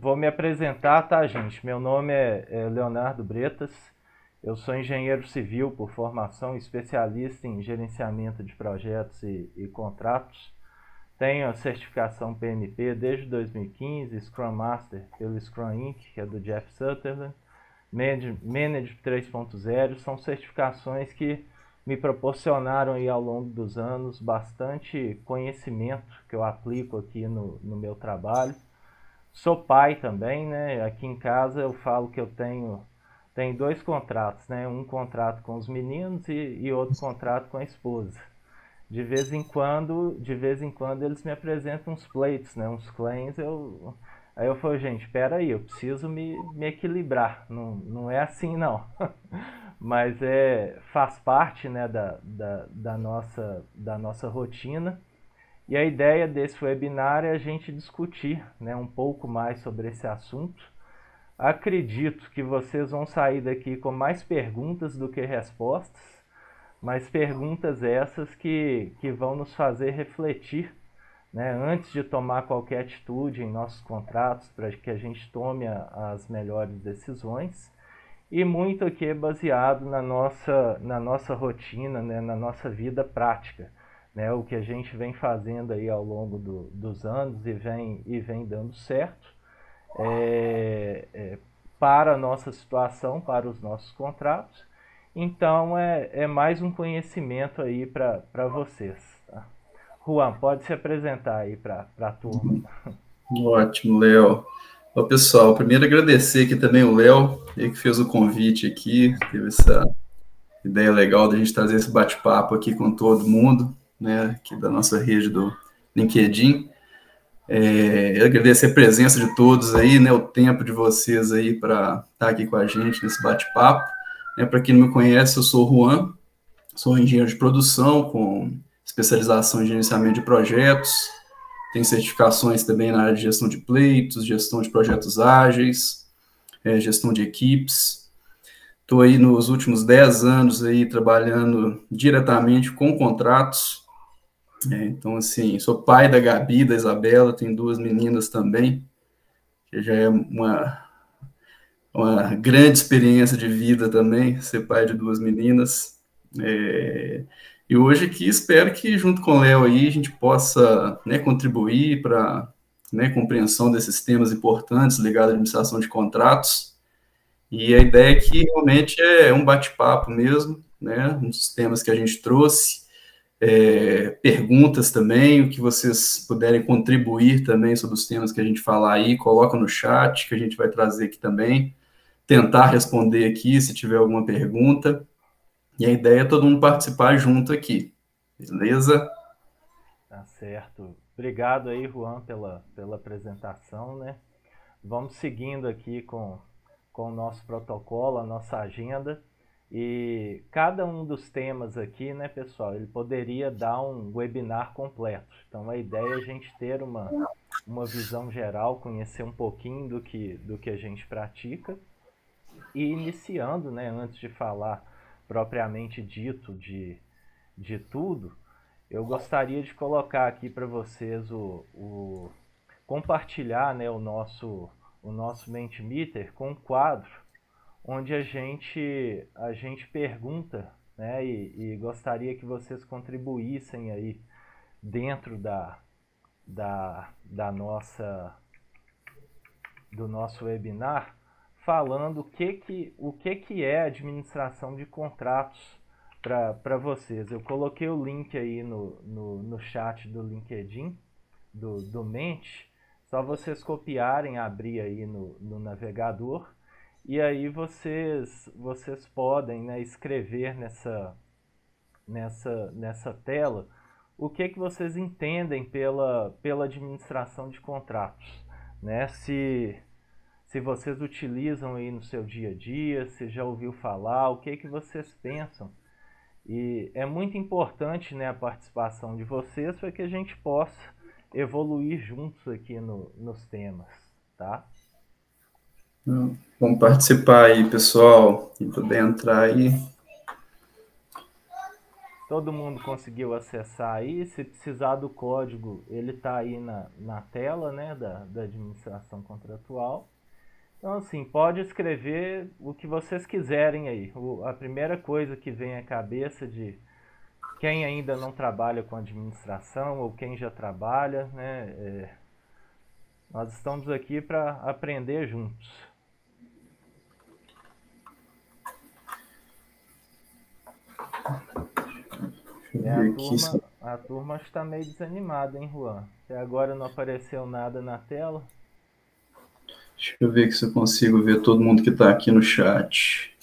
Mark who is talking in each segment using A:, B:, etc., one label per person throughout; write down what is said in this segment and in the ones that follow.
A: Vou me apresentar, tá, gente? Meu nome é, é Leonardo Bretas. Eu sou engenheiro civil por formação, especialista em gerenciamento de projetos e, e contratos. Tenho a certificação PMP desde 2015, Scrum Master pelo Scrum Inc., que é do Jeff Sutherland, Manage 3.0. São certificações que me proporcionaram aí ao longo dos anos bastante conhecimento que eu aplico aqui no, no meu trabalho. Sou pai também, né? Aqui em casa eu falo que eu tenho, tenho dois contratos, né? Um contrato com os meninos e, e outro contrato com a esposa de vez em quando, de vez em quando eles me apresentam uns plates, né, uns claims, eu aí eu falo, gente, espera aí, eu preciso me, me equilibrar, não, não é assim não. Mas é faz parte, né, da, da, da nossa da nossa rotina. E a ideia desse webinar é a gente discutir, né, um pouco mais sobre esse assunto. Acredito que vocês vão sair daqui com mais perguntas do que respostas mas perguntas essas que, que vão nos fazer refletir né, antes de tomar qualquer atitude em nossos contratos, para que a gente tome a, as melhores decisões. E muito aqui é baseado na nossa, na nossa rotina, né, na nossa vida prática. Né, o que a gente vem fazendo aí ao longo do, dos anos e vem, e vem dando certo é, é, para a nossa situação, para os nossos contratos então é, é mais um conhecimento aí para vocês. Tá? Juan, pode se apresentar aí para a turma.
B: Ótimo, Léo. Ó, pessoal, primeiro agradecer aqui também o Léo, ele que fez o convite aqui, teve essa ideia legal da gente trazer esse bate-papo aqui com todo mundo, né, aqui da nossa rede do LinkedIn. É, agradecer a presença de todos aí, né, o tempo de vocês aí para estar tá aqui com a gente nesse bate-papo. É, Para quem não me conhece, eu sou Juan, sou engenheiro de produção com especialização em gerenciamento de projetos, tenho certificações também na área de gestão de pleitos, gestão de projetos ágeis, é, gestão de equipes. Estou aí nos últimos 10 anos aí trabalhando diretamente com contratos. É, então, assim, sou pai da Gabi, da Isabela, tenho duas meninas também, que já é uma uma grande experiência de vida também, ser pai de duas meninas. É, e hoje aqui espero que, junto com o Léo aí, a gente possa né, contribuir para né, compreensão desses temas importantes ligados à administração de contratos. E a ideia aqui realmente é um bate-papo mesmo, né, dos temas que a gente trouxe. É, perguntas também, o que vocês puderem contribuir também sobre os temas que a gente falar aí, coloca no chat, que a gente vai trazer aqui também tentar responder aqui se tiver alguma pergunta. E a ideia é todo mundo participar junto aqui. Beleza?
A: Tá certo. Obrigado aí, Juan, pela, pela apresentação, né? Vamos seguindo aqui com, com o nosso protocolo, a nossa agenda. E cada um dos temas aqui, né, pessoal, ele poderia dar um webinar completo. Então a ideia é a gente ter uma, uma visão geral, conhecer um pouquinho do que, do que a gente pratica e iniciando, né, antes de falar propriamente dito de, de tudo, eu gostaria de colocar aqui para vocês o, o compartilhar né, o nosso o nosso Mentimeter com um quadro onde a gente a gente pergunta né, e, e gostaria que vocês contribuíssem aí dentro da, da, da nossa do nosso webinar falando o que, que, o que, que é administração de contratos para vocês. Eu coloquei o link aí no, no, no chat do LinkedIn, do, do Mente, só vocês copiarem, abrir aí no, no navegador e aí vocês, vocês podem né, escrever nessa, nessa, nessa tela o que, que vocês entendem pela, pela administração de contratos. Né? Se se vocês utilizam aí no seu dia a dia, se já ouviu falar, o que, que vocês pensam. E é muito importante né, a participação de vocês para que a gente possa evoluir juntos aqui no, nos temas, tá?
B: Vamos participar aí, pessoal, e poder entrar aí.
A: todo mundo conseguiu acessar aí. Se precisar do código, ele está aí na, na tela né, da, da administração contratual. Então, assim, pode escrever o que vocês quiserem aí. O, a primeira coisa que vem à cabeça de quem ainda não trabalha com administração ou quem já trabalha, né? É, nós estamos aqui para aprender juntos. É, a, turma, a turma está meio desanimada, hein, Juan? Até agora não apareceu nada na tela.
B: Deixa eu ver se eu consigo ver todo mundo que está aqui no chat.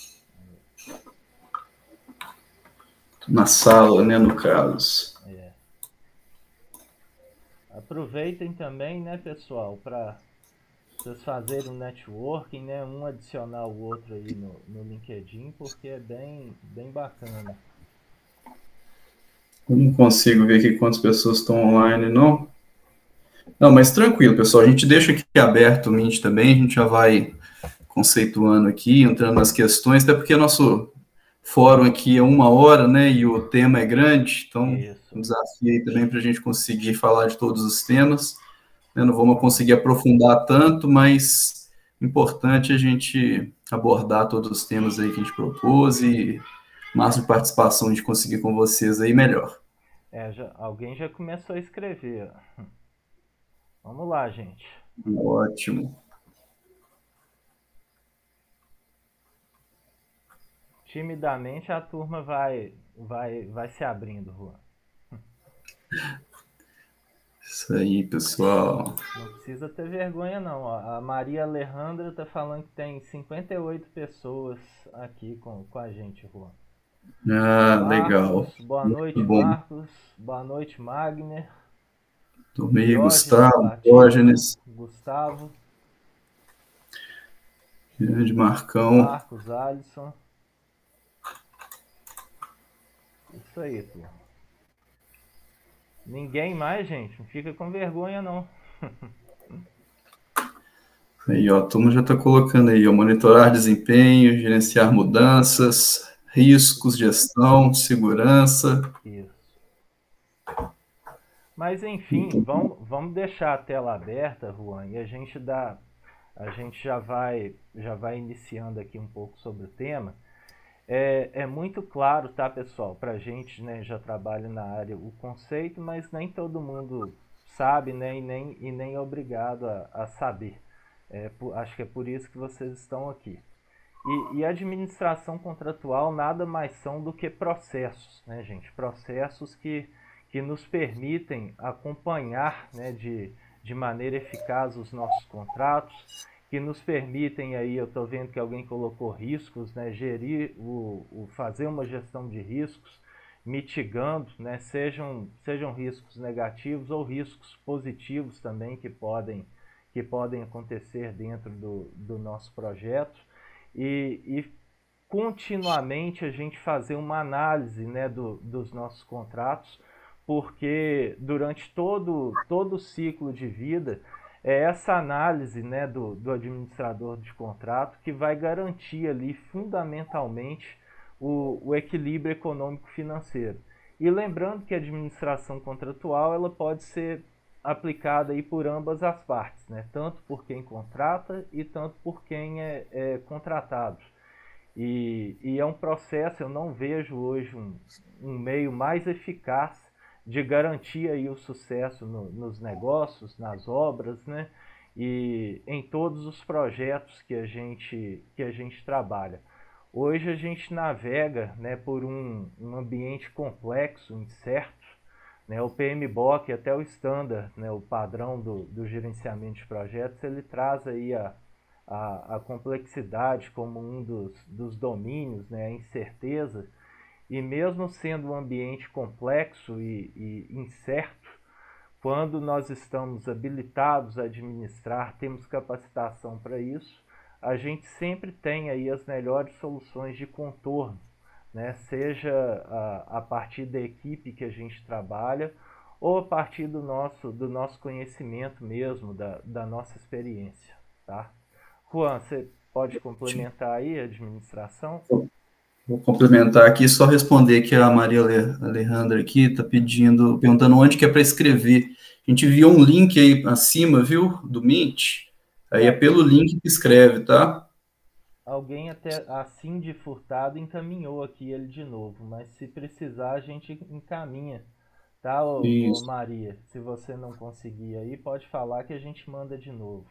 B: Na sala, né, no caso. É.
A: Aproveitem também, né, pessoal, para vocês fazerem um networking, né, um adicionar o outro aí no, no LinkedIn, porque é bem, bem bacana.
B: Eu não consigo ver aqui quantas pessoas estão online, não. Não, mas tranquilo, pessoal. A gente deixa aqui aberto o Mint também, a gente já vai conceituando aqui, entrando nas questões, até porque nosso fórum aqui é uma hora, né? E o tema é grande, então Isso. um desafio aí também para a gente conseguir falar de todos os temas. Né, não vamos conseguir aprofundar tanto, mas importante a gente abordar todos os temas aí que a gente propôs e máximo de participação a gente conseguir com vocês aí, melhor.
A: É, já, alguém já começou a escrever. Vamos lá, gente.
B: Ótimo.
A: Timidamente a turma vai, vai, vai se abrindo, Juan.
B: Isso aí, pessoal.
A: Não precisa ter vergonha, não. A Maria Alejandra está falando que tem 58 pessoas aqui com, com a gente, Juan.
B: Ah, Marcos, legal.
A: Boa noite, Marcos. Boa noite, Magner.
B: Tomei, Gustavo, Diógenes.
A: Gustavo.
B: Grande Marcão.
A: Marcos, Alisson. Isso aí, turma. Ninguém mais, gente. Não fica com vergonha, não.
B: Aí, ó, a turma já está colocando aí, ó, monitorar desempenho, gerenciar mudanças, riscos, gestão, segurança.
A: Isso. Mas enfim, vamos, vamos deixar a tela aberta, Juan, e a gente dá, a gente já vai, já vai iniciando aqui um pouco sobre o tema. É, é muito claro, tá, pessoal? Para a gente, né, já trabalha na área o conceito, mas nem todo mundo sabe, né, e nem, e nem é obrigado a, a saber. É, por, acho que é por isso que vocês estão aqui. E, e administração contratual nada mais são do que processos, né, gente? Processos que que nos permitem acompanhar né, de, de maneira eficaz os nossos contratos, que nos permitem aí, eu estou vendo que alguém colocou riscos, né, gerir, o, o, fazer uma gestão de riscos, mitigando, né, sejam, sejam riscos negativos ou riscos positivos também que podem, que podem acontecer dentro do, do nosso projeto. E, e continuamente a gente fazer uma análise né, do, dos nossos contratos porque durante todo, todo o ciclo de vida é essa análise né, do, do administrador de contrato que vai garantir ali fundamentalmente o, o equilíbrio econômico-financeiro. E lembrando que a administração contratual ela pode ser aplicada aí por ambas as partes, né? tanto por quem contrata e tanto por quem é, é contratado. E, e, é um processo, eu não vejo hoje um, um meio mais eficaz de garantir aí o sucesso no, nos negócios, nas obras, né? E em todos os projetos que a gente, que a gente trabalha. Hoje a gente navega né, por um, um ambiente complexo, incerto. Né? O PMBOK, até o standard, né, o padrão do, do gerenciamento de projetos, ele traz aí a, a, a complexidade como um dos, dos domínios, né, a incerteza e mesmo sendo um ambiente complexo e, e incerto, quando nós estamos habilitados a administrar, temos capacitação para isso, a gente sempre tem aí as melhores soluções de contorno, né? seja a, a partir da equipe que a gente trabalha ou a partir do nosso, do nosso conhecimento mesmo, da, da nossa experiência. Tá? Juan, você pode complementar aí a administração?
B: Vou complementar aqui, só responder que a Maria Alejandra aqui está pedindo, perguntando onde que é para escrever. A gente viu um link aí acima, viu, do Mint. Aí é pelo link que escreve, tá?
A: Alguém até assim de furtado encaminhou aqui ele de novo, mas se precisar a gente encaminha, tá, ô, ô Maria? Se você não conseguir aí, pode falar que a gente manda de novo.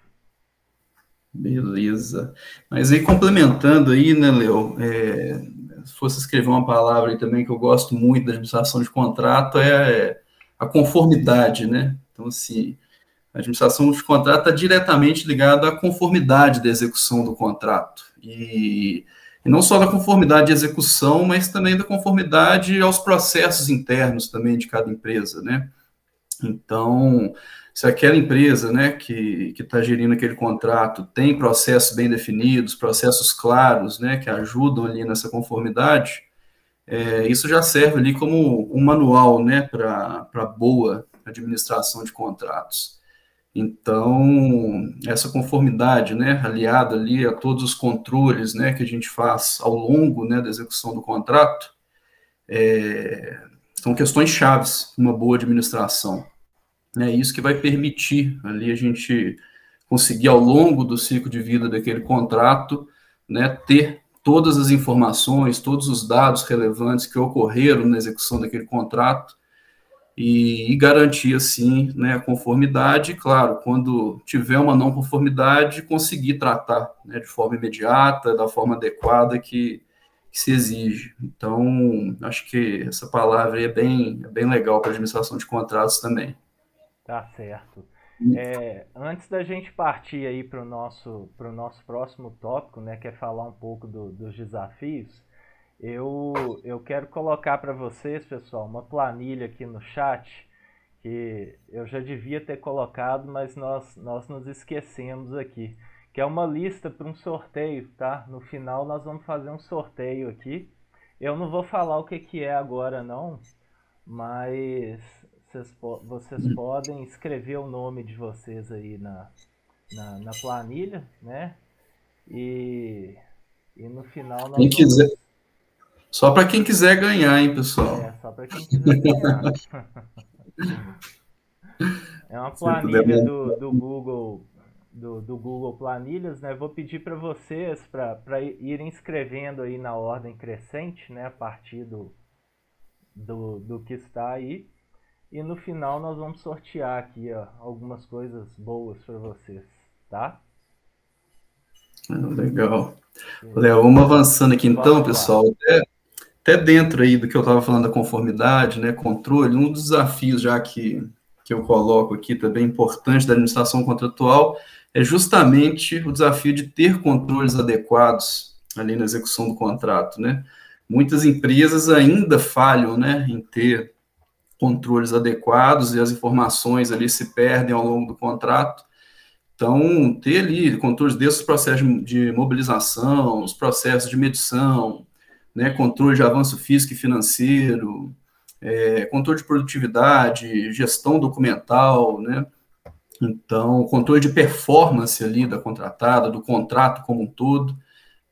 B: Beleza. Mas aí, complementando aí, né, Leo, é, se fosse escrever uma palavra aí também que eu gosto muito da administração de contrato, é a conformidade, né? Então, assim, a administração de contrato está diretamente ligada à conformidade da execução do contrato. E, e não só da conformidade de execução, mas também da conformidade aos processos internos também de cada empresa, né? Então, se aquela empresa né, que está gerindo aquele contrato tem processos bem definidos, processos claros, né, que ajudam ali nessa conformidade, é, isso já serve ali como um manual né, para boa administração de contratos. Então, essa conformidade, né, aliada ali a todos os controles, né, que a gente faz ao longo, né, da execução do contrato, é, são questões chaves uma boa administração. É isso que vai permitir ali a gente conseguir ao longo do ciclo de vida daquele contrato, né, ter todas as informações, todos os dados relevantes que ocorreram na execução daquele contrato e, e garantir assim, né, a conformidade, claro, quando tiver uma não conformidade, conseguir tratar né, de forma imediata, da forma adequada que, que se exige. Então, acho que essa palavra é bem, é bem legal para a administração de contratos também.
A: Tá certo. É, antes da gente partir aí para o nosso, nosso próximo tópico, né, que é falar um pouco do, dos desafios, eu, eu quero colocar para vocês, pessoal, uma planilha aqui no chat que eu já devia ter colocado, mas nós, nós nos esquecemos aqui, que é uma lista para um sorteio, tá? No final nós vamos fazer um sorteio aqui. Eu não vou falar o que, que é agora não, mas vocês, vocês podem escrever o nome de vocês aí na, na, na planilha, né? E, e no final nós
B: quem vamos... Só para quem quiser ganhar, hein, pessoal?
A: É, só para quem quiser ganhar. é uma planilha do, do Google do, do Google Planilhas, né? Vou pedir para vocês para irem escrevendo aí na ordem crescente, né? A partir do, do, do que está aí. E no final nós vamos sortear aqui ó, algumas coisas boas para vocês, tá?
B: Ah, legal. Léo, vamos avançando aqui então, pessoal. Até, até, dentro aí do que eu estava falando da conformidade, né, controle, um dos desafios já que, que eu coloco aqui também importante da administração contratual é justamente o desafio de ter controles adequados ali na execução do contrato, né? Muitas empresas ainda falham, né, em ter controles adequados e as informações ali se perdem ao longo do contrato. Então, ter ali controles desses processos de mobilização, os processos de medição, né, controle de avanço físico e financeiro, é, controle de produtividade, gestão documental, né, então, controle de performance ali da contratada, do contrato como um todo.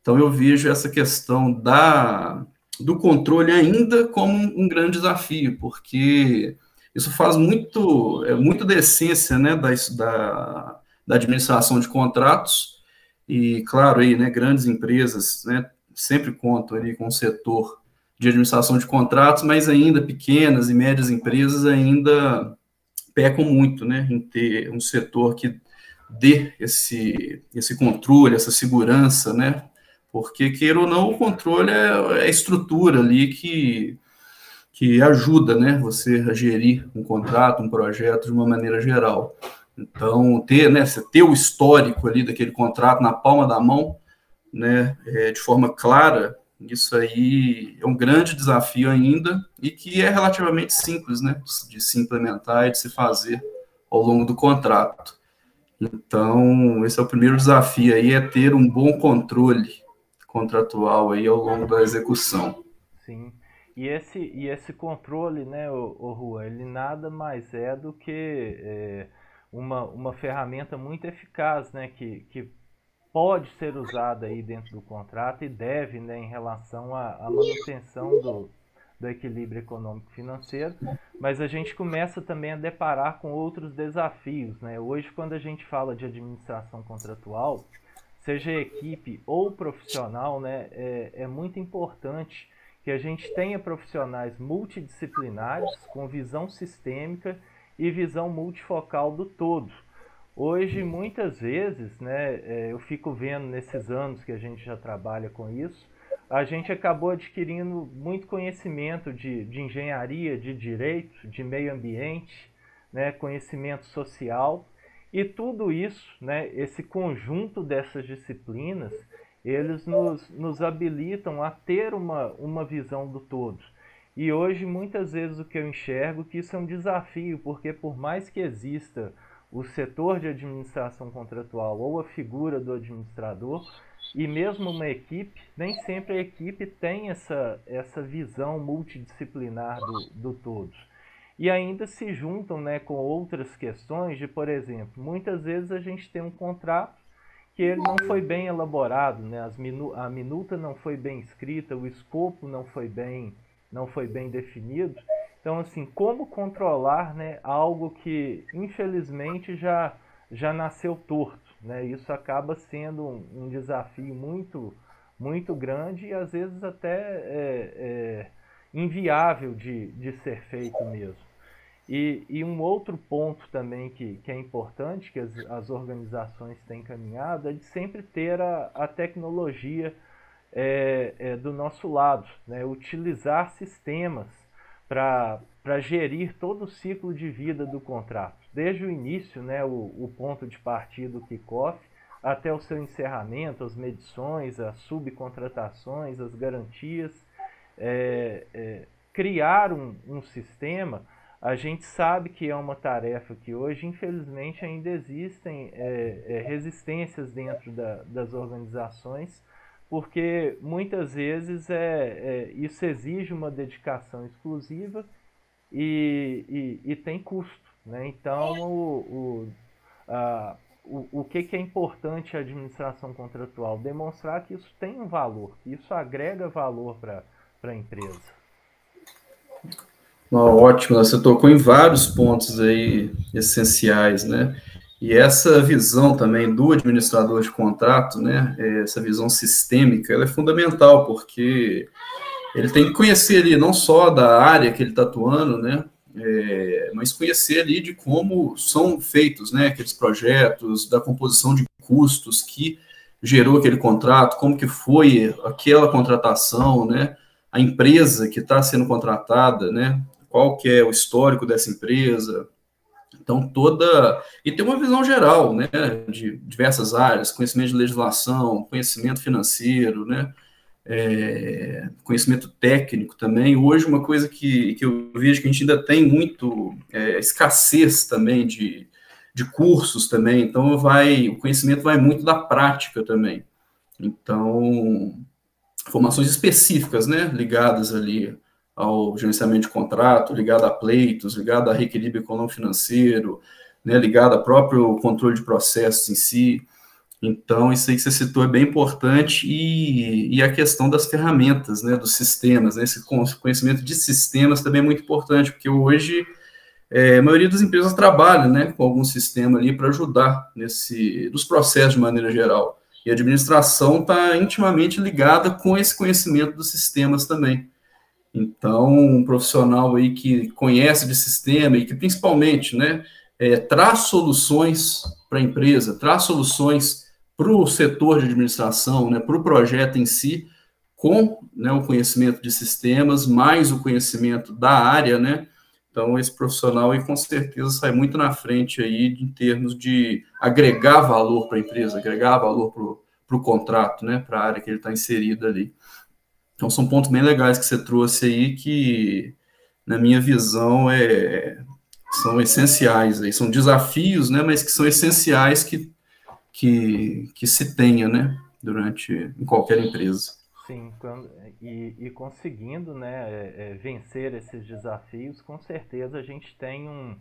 B: Então, eu vejo essa questão da do controle ainda como um, grande desafio, porque isso faz muito, é muito da essência né, da, da, da administração de contratos, e claro, aí, né, grandes empresas né, sempre contam ali com o setor de administração de contratos, mas ainda pequenas e médias empresas ainda pecam muito né, em ter um setor que dê esse, esse controle, essa segurança, né, porque, queira ou não, o controle é, é a estrutura ali que, que ajuda né, você a gerir um contrato, um projeto de uma maneira geral. Então, ter, né, ter o histórico ali daquele contrato na palma da mão, né, é, de forma clara, isso aí é um grande desafio ainda e que é relativamente simples, né, de se implementar e de se fazer ao longo do contrato. Então, esse é o primeiro desafio aí, é ter um bom controle contratual aí ao longo da execução.
A: Sim. E esse, e esse controle, né, o, o Rua, ele nada mais é do que é, uma, uma ferramenta muito eficaz, né, que, que pode ser usada aí dentro do contrato e deve, né, em relação à, à manutenção do, do equilíbrio econômico financeiro, mas a gente começa também a deparar com outros desafios. Né? Hoje, quando a gente fala de administração contratual, seja equipe ou profissional, né, é, é muito importante que a gente tenha profissionais multidisciplinares, com visão sistêmica e visão multifocal do todo. Hoje, muitas vezes, né, é, eu fico vendo nesses anos que a gente já trabalha com isso, a gente acabou adquirindo muito conhecimento de, de engenharia, de direito, de meio ambiente, né, conhecimento social, e tudo isso, né, esse conjunto dessas disciplinas, eles nos, nos habilitam a ter uma, uma visão do todo. E hoje, muitas vezes, o que eu enxergo é que isso é um desafio, porque por mais que exista o setor de administração contratual ou a figura do administrador, e mesmo uma equipe, nem sempre a equipe tem essa, essa visão multidisciplinar do, do todo. E ainda se juntam né, com outras questões de, por exemplo, muitas vezes a gente tem um contrato que ele não foi bem elaborado, né? As minu a minuta não foi bem escrita, o escopo não foi bem, não foi bem definido. Então, assim, como controlar né, algo que, infelizmente, já, já nasceu torto? Né? Isso acaba sendo um, um desafio muito, muito grande e, às vezes, até é, é, inviável de, de ser feito mesmo. E, e, um outro ponto também que, que é importante, que as, as organizações têm caminhado, é de sempre ter a, a tecnologia é, é, do nosso lado, né? utilizar sistemas para gerir todo o ciclo de vida do contrato, desde o início, né, o, o ponto de partida do kickoff, até o seu encerramento, as medições, as subcontratações, as garantias. É, é, criar um, um sistema, a gente sabe que é uma tarefa que hoje, infelizmente, ainda existem é, é resistências dentro da, das organizações porque muitas vezes é, é, isso exige uma dedicação exclusiva e, e, e tem custo. Né? Então, o, o, a, o, o que, que é importante a administração contratual? Demonstrar que isso tem um valor, que isso agrega valor para a empresa.
B: Ótimo, você tocou em vários pontos aí essenciais, né? E essa visão também do administrador de contrato, né, essa visão sistêmica, ela é fundamental, porque ele tem que conhecer ali não só da área que ele está atuando, né, é, mas conhecer ali de como são feitos né, aqueles projetos, da composição de custos que gerou aquele contrato, como que foi aquela contratação, né, a empresa que está sendo contratada, né, qual que é o histórico dessa empresa, então, toda. E tem uma visão geral, né, de diversas áreas: conhecimento de legislação, conhecimento financeiro, né, é, conhecimento técnico também. Hoje, uma coisa que, que eu vejo que a gente ainda tem muito é, escassez também de, de cursos também. Então, vai, o conhecimento vai muito da prática também. Então, formações específicas, né, ligadas ali ao gerenciamento de contrato, ligado a pleitos, ligado a reequilíbrio econômico-financeiro, né, ligado ao próprio controle de processos em si. Então, isso aí que você citou é bem importante, e, e a questão das ferramentas, né, dos sistemas, né, esse conhecimento de sistemas também é muito importante, porque hoje é, a maioria das empresas trabalha né, com algum sistema ali para ajudar nesse, nos processos de maneira geral. E a administração está intimamente ligada com esse conhecimento dos sistemas também. Então, um profissional aí que conhece de sistema e que principalmente, né, é, traz soluções para a empresa, traz soluções para o setor de administração, né, para o projeto em si, com né, o conhecimento de sistemas, mais o conhecimento da área, né? Então, esse profissional aí com certeza sai muito na frente aí em termos de agregar valor para a empresa, agregar valor para o contrato, né? Para a área que ele está inserido ali. Então, são pontos bem legais que você trouxe aí que, na minha visão, é, são essenciais. Aí. São desafios, né, mas que são essenciais que, que, que se tenha né, durante, em qualquer empresa.
A: Sim, e, e conseguindo né, é, é, vencer esses desafios, com certeza a gente tem um,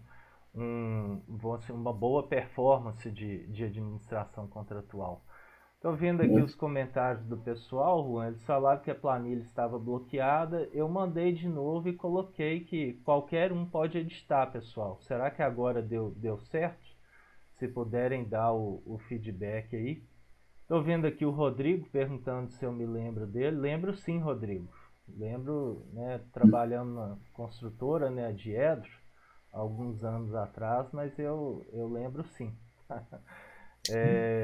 A: um, dizer, uma boa performance de, de administração contratual. Estou vendo aqui os comentários do pessoal, Juan. Eles falaram que a planilha estava bloqueada. Eu mandei de novo e coloquei que qualquer um pode editar, pessoal. Será que agora deu, deu certo? Se puderem dar o, o feedback aí. Estou vendo aqui o Rodrigo perguntando se eu me lembro dele. Lembro sim, Rodrigo. Lembro, né, trabalhando na construtora, né, de Edro, alguns anos atrás, mas eu, eu lembro sim.
B: É...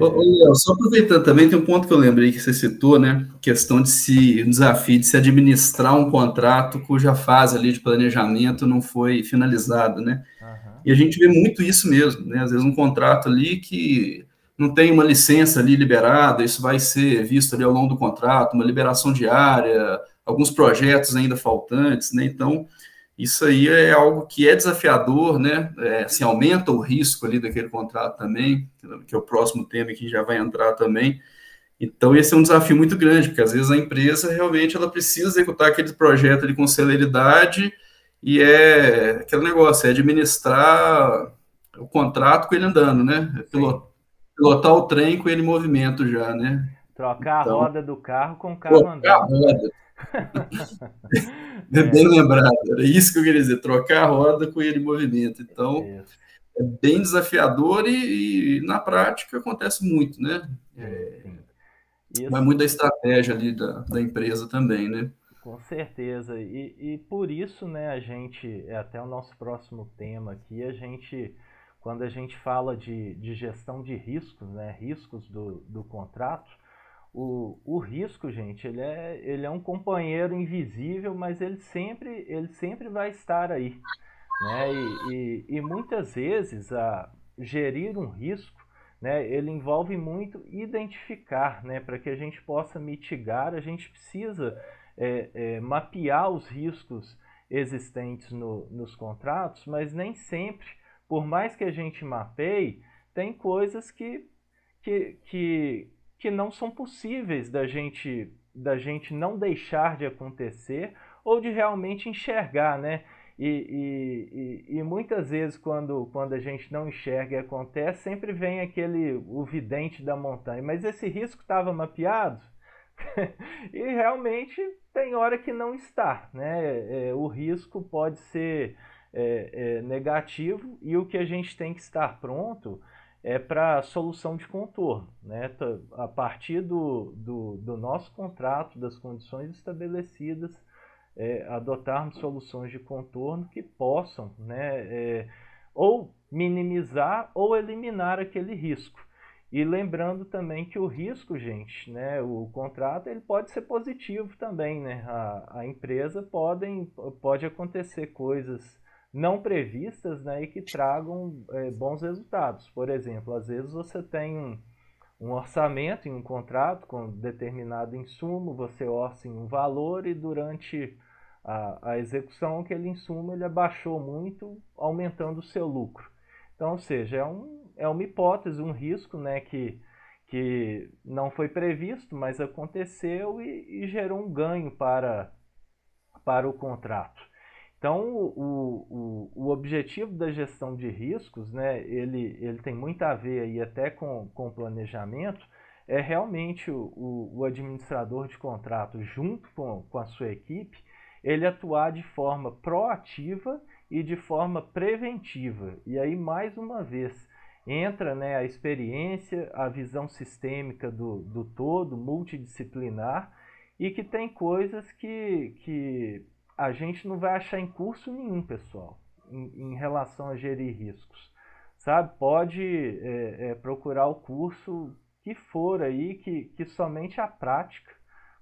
B: só aproveitando também, tem um ponto que eu lembrei que você citou, né? Questão de se, o desafio de se administrar um contrato cuja fase ali de planejamento não foi finalizada, né? Uhum. E a gente vê muito isso mesmo, né? Às vezes um contrato ali que não tem uma licença ali liberada, isso vai ser visto ali ao longo do contrato, uma liberação diária, alguns projetos ainda faltantes, né? Então, isso aí é algo que é desafiador, né? É, assim, aumenta o risco ali daquele contrato também, que é o próximo tema que já vai entrar também. Então, esse é um desafio muito grande, porque às vezes a empresa realmente ela precisa executar aquele projeto ali com celeridade e é aquele negócio, é administrar o contrato com ele andando, né? É pilotar, pilotar o trem com ele em movimento já, né?
A: Trocar então, a roda do carro com o carro andando. A roda.
B: é. Bem lembrado, era isso que eu queria dizer, trocar a roda com ele em movimento. Então, é, é bem desafiador e, e, na prática acontece muito, né? É, vai muito da estratégia ali da, da empresa também, né?
A: Com certeza. E, e por isso, né, a gente, é até o nosso próximo tema aqui, a gente, quando a gente fala de, de gestão de riscos, né, riscos do, do contrato, o, o risco, gente, ele é, ele é um companheiro invisível, mas ele sempre, ele sempre vai estar aí. Né? E, e, e muitas vezes a gerir um risco, né, ele envolve muito identificar, né, para que a gente possa mitigar, a gente precisa é, é, mapear os riscos existentes no, nos contratos, mas nem sempre, por mais que a gente mapeie, tem coisas que, que, que, que não são possíveis da gente da gente não deixar de acontecer ou de realmente enxergar, né? E, e, e, e, muitas vezes quando, quando a gente não enxerga e acontece, sempre vem aquele o vidente da montanha. Mas esse risco estava mapeado? e realmente tem hora que não está. Né? É, o risco pode ser é, é, negativo e o que a gente tem que estar pronto é para solução de contorno. Né? A partir do, do, do, nosso contrato, das condições estabelecidas, é, adotarmos soluções de contorno que possam né, é, ou minimizar ou eliminar aquele risco. E lembrando também que o risco, gente, né, o contrato ele pode ser positivo também. Né? A, a empresa podem, pode acontecer coisas não previstas né, e que tragam é, bons resultados. Por exemplo, às vezes você tem um, um orçamento em um contrato com determinado insumo, você orça em um valor e durante a, a execução aquele insumo ele abaixou muito, aumentando o seu lucro. Então, ou seja, é, um, é uma hipótese, um risco né, que, que não foi previsto, mas aconteceu e, e gerou um ganho para, para o contrato. Então, o, o, o objetivo da gestão de riscos, né, ele, ele tem muito a ver aí até com, com planejamento, é realmente o, o administrador de contrato, junto com, com a sua equipe, ele atuar de forma proativa e de forma preventiva. E aí, mais uma vez, entra né, a experiência, a visão sistêmica do, do todo, multidisciplinar, e que tem coisas que, que a gente não vai achar em curso nenhum, pessoal, em, em relação a gerir riscos. Sabe? Pode é, é, procurar o curso que for aí, que, que somente a prática,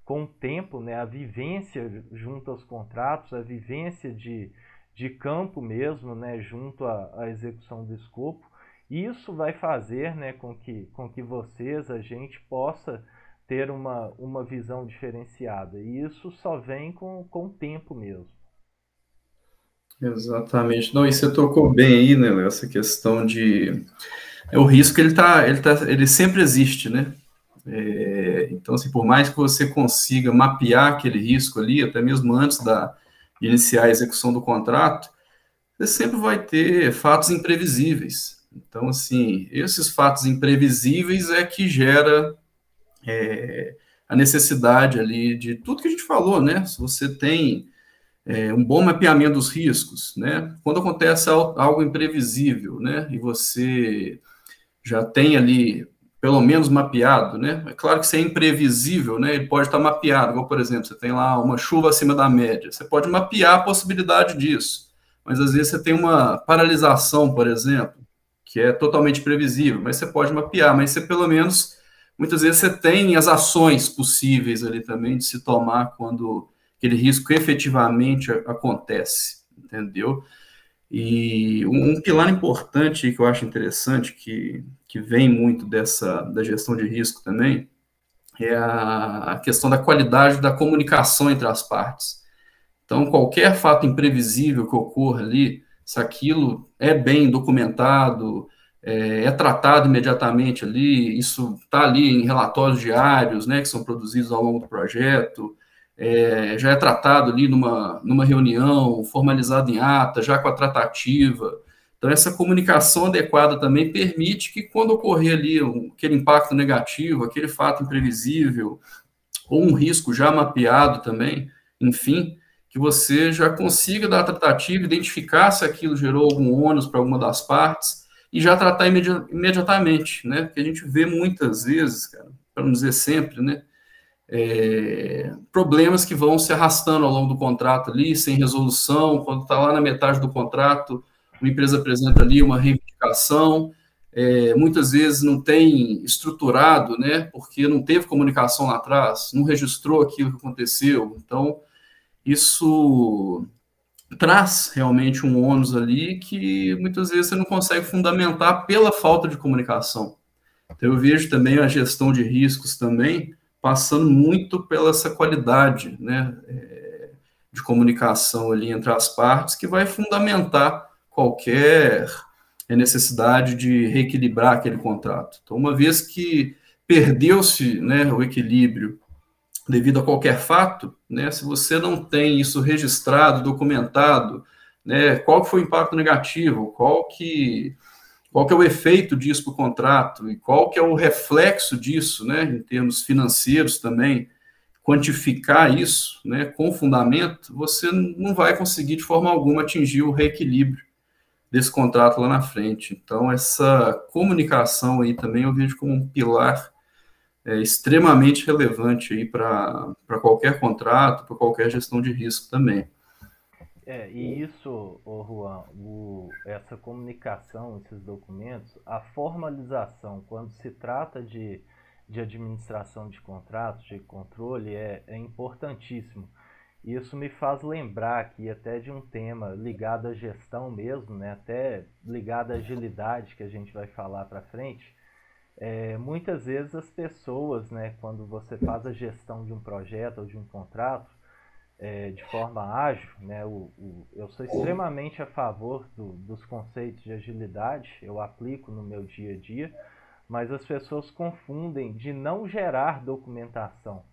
A: com o tempo, né, a vivência junto aos contratos, a vivência de, de campo mesmo, né, junto à, à execução do escopo, isso vai fazer né, com, que, com que vocês, a gente, possa ter uma, uma visão diferenciada. E isso só vem com, com o tempo mesmo.
B: Exatamente. Não, e você tocou bem aí, né, essa questão de é o risco ele tá, ele tá, ele sempre existe, né? É, então, assim, por mais que você consiga mapear aquele risco ali, até mesmo antes da de iniciar a execução do contrato, você sempre vai ter fatos imprevisíveis. Então, assim, esses fatos imprevisíveis é que gera é, a necessidade ali de tudo que a gente falou, né? Se você tem é, um bom mapeamento dos riscos, né? Quando acontece algo imprevisível, né? E você já tem ali pelo menos mapeado, né? É claro que isso é imprevisível, né? Ele pode estar mapeado, como por exemplo, você tem lá uma chuva acima da média, você pode mapear a possibilidade disso, mas às vezes você tem uma paralisação, por exemplo, que é totalmente previsível, mas você pode mapear, mas você pelo menos muitas vezes você tem as ações possíveis ali também de se tomar quando aquele risco efetivamente acontece, entendeu? E um, pilar importante que eu acho interessante, que, que vem muito dessa da gestão de risco também, é a, a questão da qualidade da comunicação entre as partes. Então, qualquer fato imprevisível que ocorra ali, se aquilo é bem documentado, é, é tratado imediatamente ali, isso está ali em relatórios diários, né, que são produzidos ao longo do projeto, é, já é tratado ali numa, numa reunião, formalizado em ata, já com a tratativa. Então, essa comunicação adequada também permite que, quando ocorrer ali aquele impacto negativo, aquele fato imprevisível, ou um risco já mapeado também, enfim, que você já consiga dar a tratativa, identificar se aquilo gerou algum ônus para alguma das partes e já tratar imedi imediatamente, né? Porque a gente vê muitas vezes, cara, para não dizer sempre, né? É, problemas que vão se arrastando ao longo do contrato ali, sem resolução, quando está lá na metade do contrato, uma empresa apresenta ali uma reivindicação, é, muitas vezes não tem estruturado, né, porque não teve comunicação lá atrás, não registrou aquilo que aconteceu, então isso traz realmente um ônus ali que muitas vezes você não consegue fundamentar pela falta de comunicação. Então, eu vejo também a gestão de riscos também passando muito pela essa qualidade né, é, de comunicação ali entre as partes que vai fundamentar qualquer necessidade de reequilibrar aquele contrato. Então, uma vez que perdeu-se né, o equilíbrio devido a qualquer fato, né, se você não tem isso registrado, documentado, né, qual que foi o impacto negativo, qual que, qual que é o efeito disso para o contrato e qual que é o reflexo disso, né, em termos financeiros também, quantificar isso, né, com fundamento, você não vai conseguir de forma alguma atingir o reequilíbrio desse contrato lá na frente. Então, essa comunicação aí também eu vejo como um pilar é, extremamente relevante aí para qualquer contrato, para qualquer gestão de risco também.
A: É, e isso, oh Juan, o, essa comunicação, esses documentos, a formalização, quando se trata de, de administração de contratos, de controle, é, é importantíssimo. Isso me faz lembrar aqui até de um tema ligado à gestão mesmo, né? até ligado à agilidade que a gente vai falar para frente, é, muitas vezes as pessoas, né, quando você faz a gestão de um projeto ou de um contrato é, de forma ágil, né, o, o, eu sou extremamente a favor do, dos conceitos de agilidade, eu aplico no meu dia a dia, mas as pessoas confundem de não gerar documentação.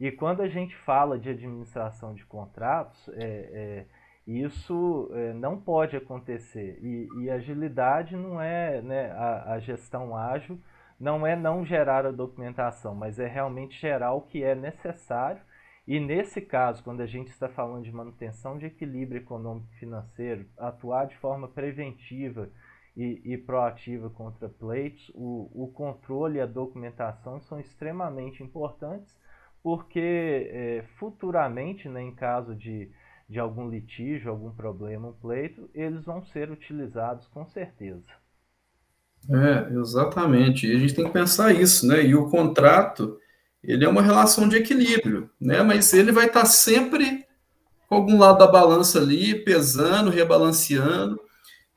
A: E quando a gente fala de administração de contratos, é, é isso é, não pode acontecer. E, e agilidade não é né, a, a gestão ágil não é não gerar a documentação, mas é realmente gerar o que é necessário. E nesse caso, quando a gente está falando de manutenção de equilíbrio econômico financeiro, atuar de forma preventiva e, e proativa contra pleitos, o, o, controle e a documentação são extremamente importantes, porque é, futuramente, né, em caso de, de algum litígio, algum problema, um pleito, eles vão ser utilizados com certeza.
B: É, exatamente. E a gente tem que pensar isso, né? E o contrato, ele é uma relação de equilíbrio, né? Mas ele vai estar sempre com algum lado da balança ali, pesando, rebalanceando.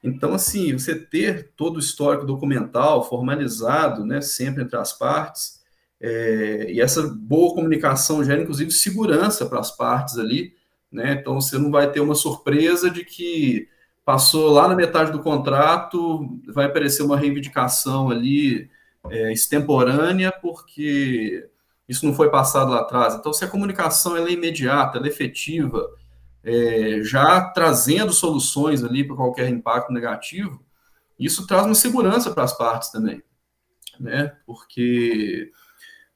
B: Então, assim, você ter todo o histórico documental formalizado, né, sempre entre as partes, é, e essa boa comunicação gera, inclusive, segurança para as partes ali, né? Então, você não vai ter uma surpresa de que passou lá na metade do contrato, vai aparecer uma reivindicação ali é, extemporânea, porque isso não foi passado lá atrás. Então, se a comunicação é imediata, é efetiva, é, já trazendo soluções ali para qualquer impacto negativo, isso traz uma segurança para as partes também, né? Porque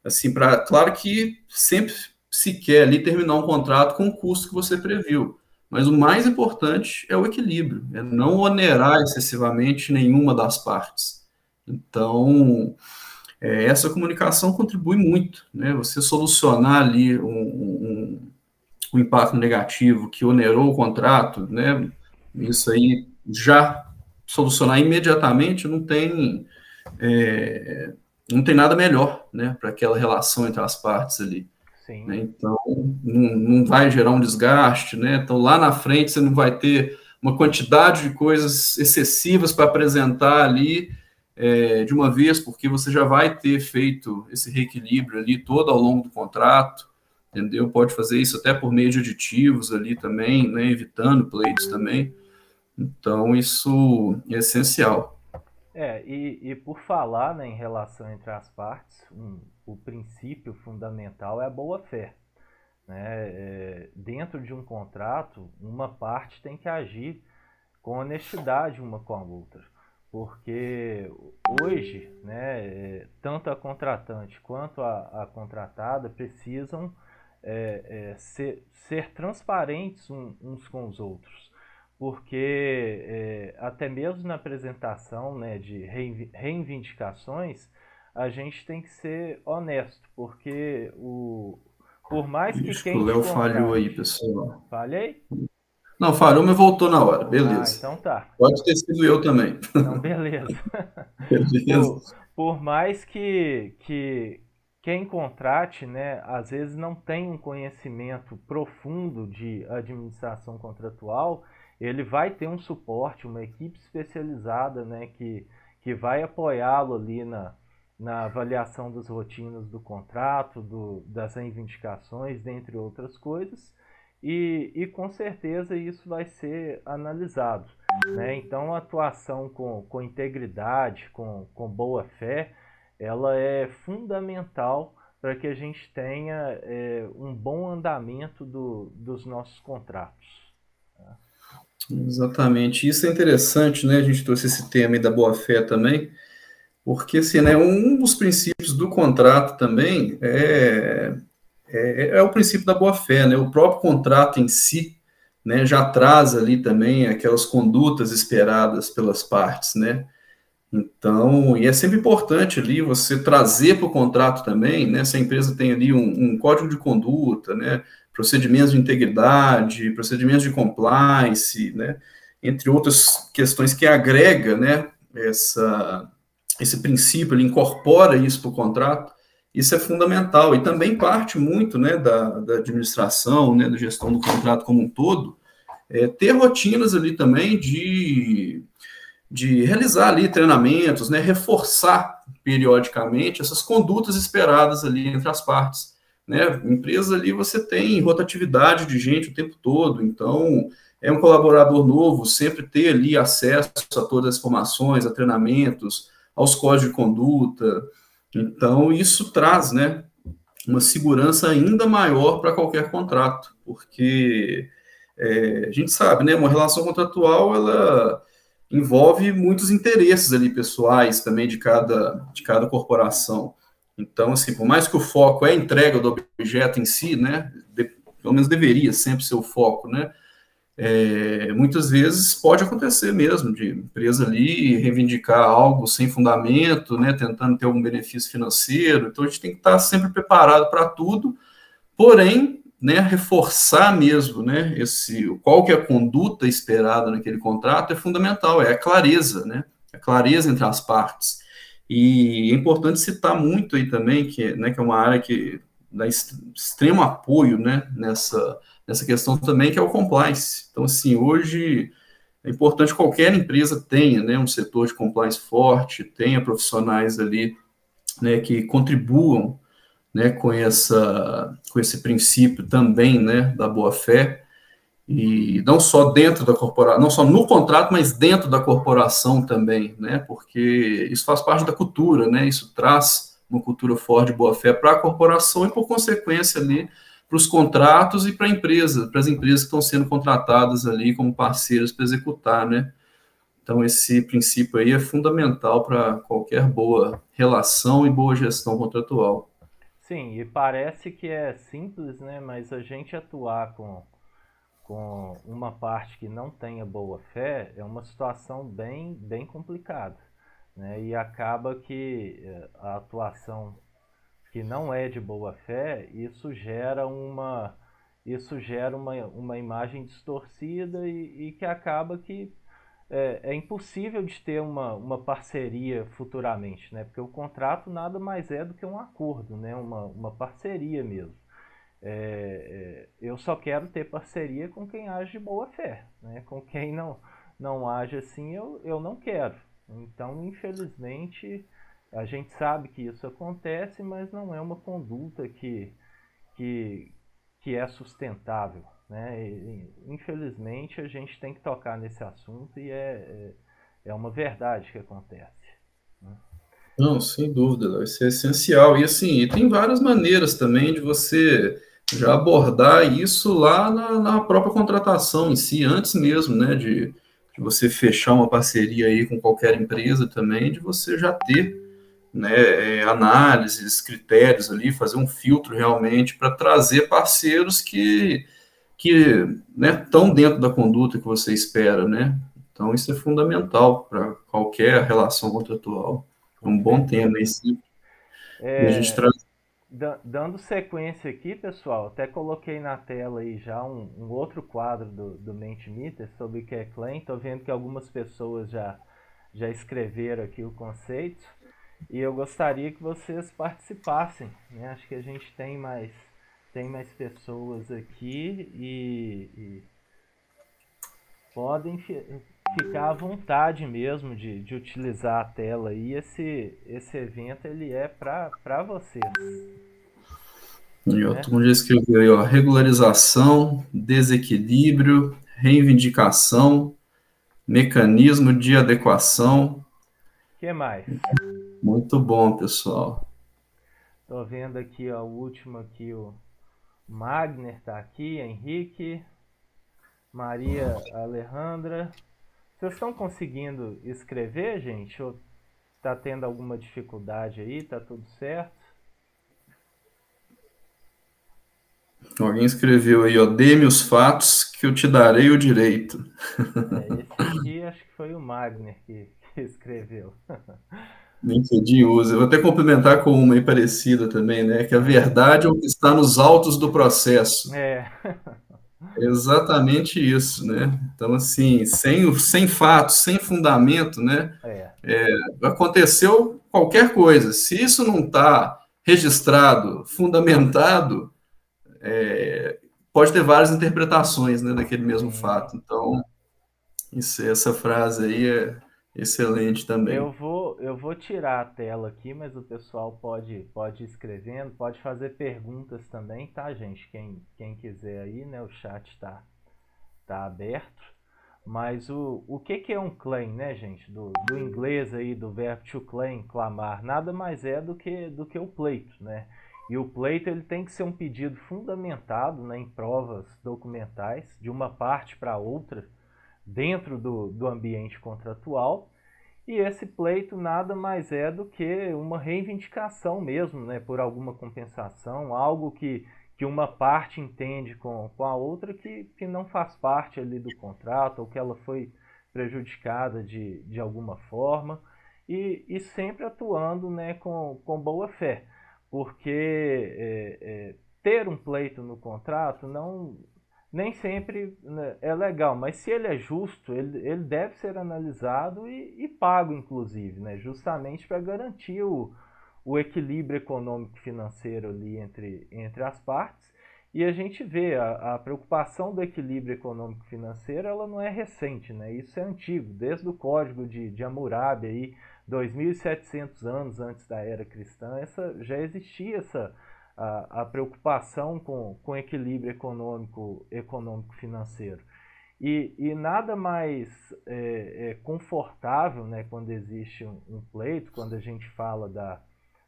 B: assim, para claro que sempre se quer ali terminar um contrato com o custo que você previu. Mas o mais importante é o equilíbrio, é não onerar excessivamente nenhuma das partes. Então, é, essa comunicação contribui muito, né? Você solucionar ali um, um, um, impacto negativo que onerou o contrato, né? Isso aí já solucionar imediatamente não tem é, não tem nada melhor, né? Para aquela relação entre as partes ali. Né? Então, não, não vai gerar um desgaste, né? Então, lá na frente, você não vai ter uma quantidade de coisas excessivas para apresentar ali é, de uma vez, porque você já vai ter feito esse reequilíbrio ali todo ao longo do contrato, entendeu? Pode fazer isso até por meio de aditivos ali também, né? Evitando pleitos também. Então, isso é essencial.
A: É, e, e por falar né, em relação entre as partes, um, o princípio fundamental é a boa-fé. Né? É, dentro de um contrato, uma parte tem que agir com honestidade uma com a outra. Porque hoje, né, é, tanto a contratante quanto a, a contratada precisam é, é, ser, ser transparentes uns com os outros porque é, até mesmo na apresentação né, de reivindicações, a gente tem que ser honesto, porque o, por mais que quem.
B: O Léo falhou aí, pessoal.
A: Falhei?
B: Não, falhou, mas voltou na hora. Beleza.
A: Ah, então tá.
B: Pode ter sido eu também.
A: Então, beleza. beleza. Por, por, mais que, que quem contrate, né, às vezes não tem um conhecimento profundo de administração contratual, ele vai ter um suporte, uma equipe especializada né, que, que vai apoiá-lo ali na, na avaliação das rotinas do contrato, do, das reivindicações, dentre outras coisas, e, e com certeza isso vai ser analisado. Né? Então, a atuação com, com integridade, com, com boa fé, ela é fundamental para que a gente tenha é, um bom andamento do, dos nossos contratos.
B: Exatamente. Isso é interessante, né? A gente trouxe esse tema aí da boa-fé também, porque assim, né, um dos princípios do contrato também é, é, é o princípio da boa-fé, né? O próprio contrato em si, né, já traz ali também aquelas condutas esperadas pelas partes, né? Então, e é sempre importante ali você trazer para o contrato também, né? Se a empresa tem ali um, um código de conduta, né? procedimentos de integridade, procedimentos de compliance, né, entre outras questões que agrega, né, essa, esse princípio, ele incorpora isso para o contrato, isso é fundamental e também parte muito, né, da, da administração, né, da gestão do contrato como um todo, é, ter rotinas ali também de, de realizar ali treinamentos, né, reforçar periodicamente essas condutas esperadas ali entre as partes né? Empresa ali você tem rotatividade de gente o tempo todo, então é um colaborador novo, sempre ter ali acesso a todas as informações, a treinamentos, aos códigos de conduta. Então, isso traz, né, uma segurança ainda maior para qualquer contrato, porque é, a gente sabe, né, uma relação contratual, ela envolve muitos interesses ali pessoais também de cada, de cada corporação. Então, assim, por mais que o foco é a entrega do objeto em si, né, de, pelo menos deveria sempre ser o foco, né, é, muitas vezes pode acontecer mesmo de empresa ali reivindicar algo sem fundamento, né, tentando ter algum benefício financeiro. Então a gente tem que estar sempre preparado para tudo, porém, né, reforçar mesmo, né, esse qual que é a conduta esperada naquele contrato é fundamental, é a clareza, né, a clareza entre as partes. E é importante citar muito aí também, que, né, que é uma área que dá extremo apoio né, nessa, nessa questão também, que é o compliance. Então, assim, hoje é importante que qualquer empresa tenha né, um setor de compliance forte, tenha profissionais ali né, que contribuam né, com, essa, com esse princípio também né, da boa-fé, e não só dentro da corporação, não só no contrato, mas dentro da corporação também, né? Porque isso faz parte da cultura, né? Isso traz uma cultura forte de boa fé para a corporação e, por consequência, ali para os contratos e para a empresa, para as empresas que estão sendo contratadas ali como parceiras para executar, né? Então, esse princípio aí é fundamental para qualquer boa relação e boa gestão contratual.
A: Sim, e parece que é simples, né? Mas a gente atuar com, com uma parte que não tenha boa fé é uma situação bem, bem complicada. Né? E acaba que eh, a atuação que não é de boa fé, isso gera uma, isso gera uma, uma imagem distorcida e, e que acaba que é, é, impossível de ter uma, uma parceria futuramente, né? Porque o contrato nada mais é do que um acordo, né? Uma, uma parceria mesmo. É, é, eu só quero ter parceria com quem age de boa fé, né? Com quem não, não age assim, eu, eu não quero. Então, infelizmente, a gente sabe que isso acontece, mas não é uma conduta que, que, que é sustentável. Né? Infelizmente, a gente tem que tocar nesse assunto e é, é, é uma verdade que acontece. Né?
B: Não, sem dúvida, isso é essencial. E assim, e tem várias maneiras também de você já abordar isso lá na, na própria contratação em si, antes mesmo, né, de, de, você fechar uma parceria aí com qualquer empresa também, de você já ter né, é, análises, critérios ali, fazer um filtro realmente para trazer parceiros que que estão né, dentro da conduta que você espera, né? Então, isso é fundamental para qualquer relação contratual. É um bom tema esse.
A: É, a gente traz... Dando sequência aqui, pessoal, até coloquei na tela aí já um, um outro quadro do, do Mentimeter sobre o que é claim. Estou vendo que algumas pessoas já, já escreveram aqui o conceito. E eu gostaria que vocês participassem. Né? Acho que a gente tem mais tem mais pessoas aqui e, e podem ficar à vontade mesmo de, de utilizar a tela e esse, esse evento ele é para vocês.
B: E ó, né? já escreveu aí, ó, regularização, desequilíbrio, reivindicação, mecanismo de adequação.
A: O que mais?
B: Muito bom, pessoal.
A: Tô vendo aqui ó, o último aqui, o Magner está aqui, Henrique, Maria Alejandra. Vocês estão conseguindo escrever, gente? Ou está tendo alguma dificuldade aí? Tá tudo certo?
B: Alguém escreveu aí, ó, dê-me os fatos que eu te darei o direito.
A: É, esse aqui acho que foi o Magner que, que escreveu.
B: LinkedIn usa. Eu vou até complementar com uma aí parecida também, né? Que a verdade é o que está nos autos do processo.
A: É.
B: Exatamente isso, né? Então, assim, sem, sem fatos, sem fundamento, né? É. É, aconteceu qualquer coisa. Se isso não está registrado, fundamentado, é, pode ter várias interpretações né, daquele mesmo fato. Então, isso, essa frase aí é, Excelente também.
A: Eu vou, eu vou tirar a tela aqui, mas o pessoal pode, pode ir escrevendo, pode fazer perguntas também, tá, gente? Quem, quem quiser aí, né? O chat está tá aberto. Mas o, o que, que é um claim, né, gente? Do, do inglês aí, do verbo to claim, clamar, nada mais é do que, do que o pleito, né? E o pleito ele tem que ser um pedido fundamentado né, em provas documentais, de uma parte para outra, dentro do, do ambiente contratual. E esse pleito nada mais é do que uma reivindicação mesmo, né, por alguma compensação, algo que, que uma parte entende com, com a outra que, que não faz parte ali do contrato ou que ela foi prejudicada de, de alguma forma e, e sempre atuando né, com, com boa fé, porque é, é, ter um pleito no contrato não, nem sempre né, é legal, mas se ele é justo, ele, ele deve ser analisado e, e pago, inclusive, né, justamente para garantir o, o equilíbrio econômico financeiro ali entre, entre as partes. E a gente vê a, a preocupação do equilíbrio econômico financeiro, ela não é recente, né? Isso é antigo, desde o Código de, de Hammurabi aí, 2.700 anos antes da era cristã, essa já existia essa a, a preocupação com, com equilíbrio econômico, econômico financeiro. E, e nada mais é, é, confortável né, quando existe um, um, pleito, quando a gente fala da,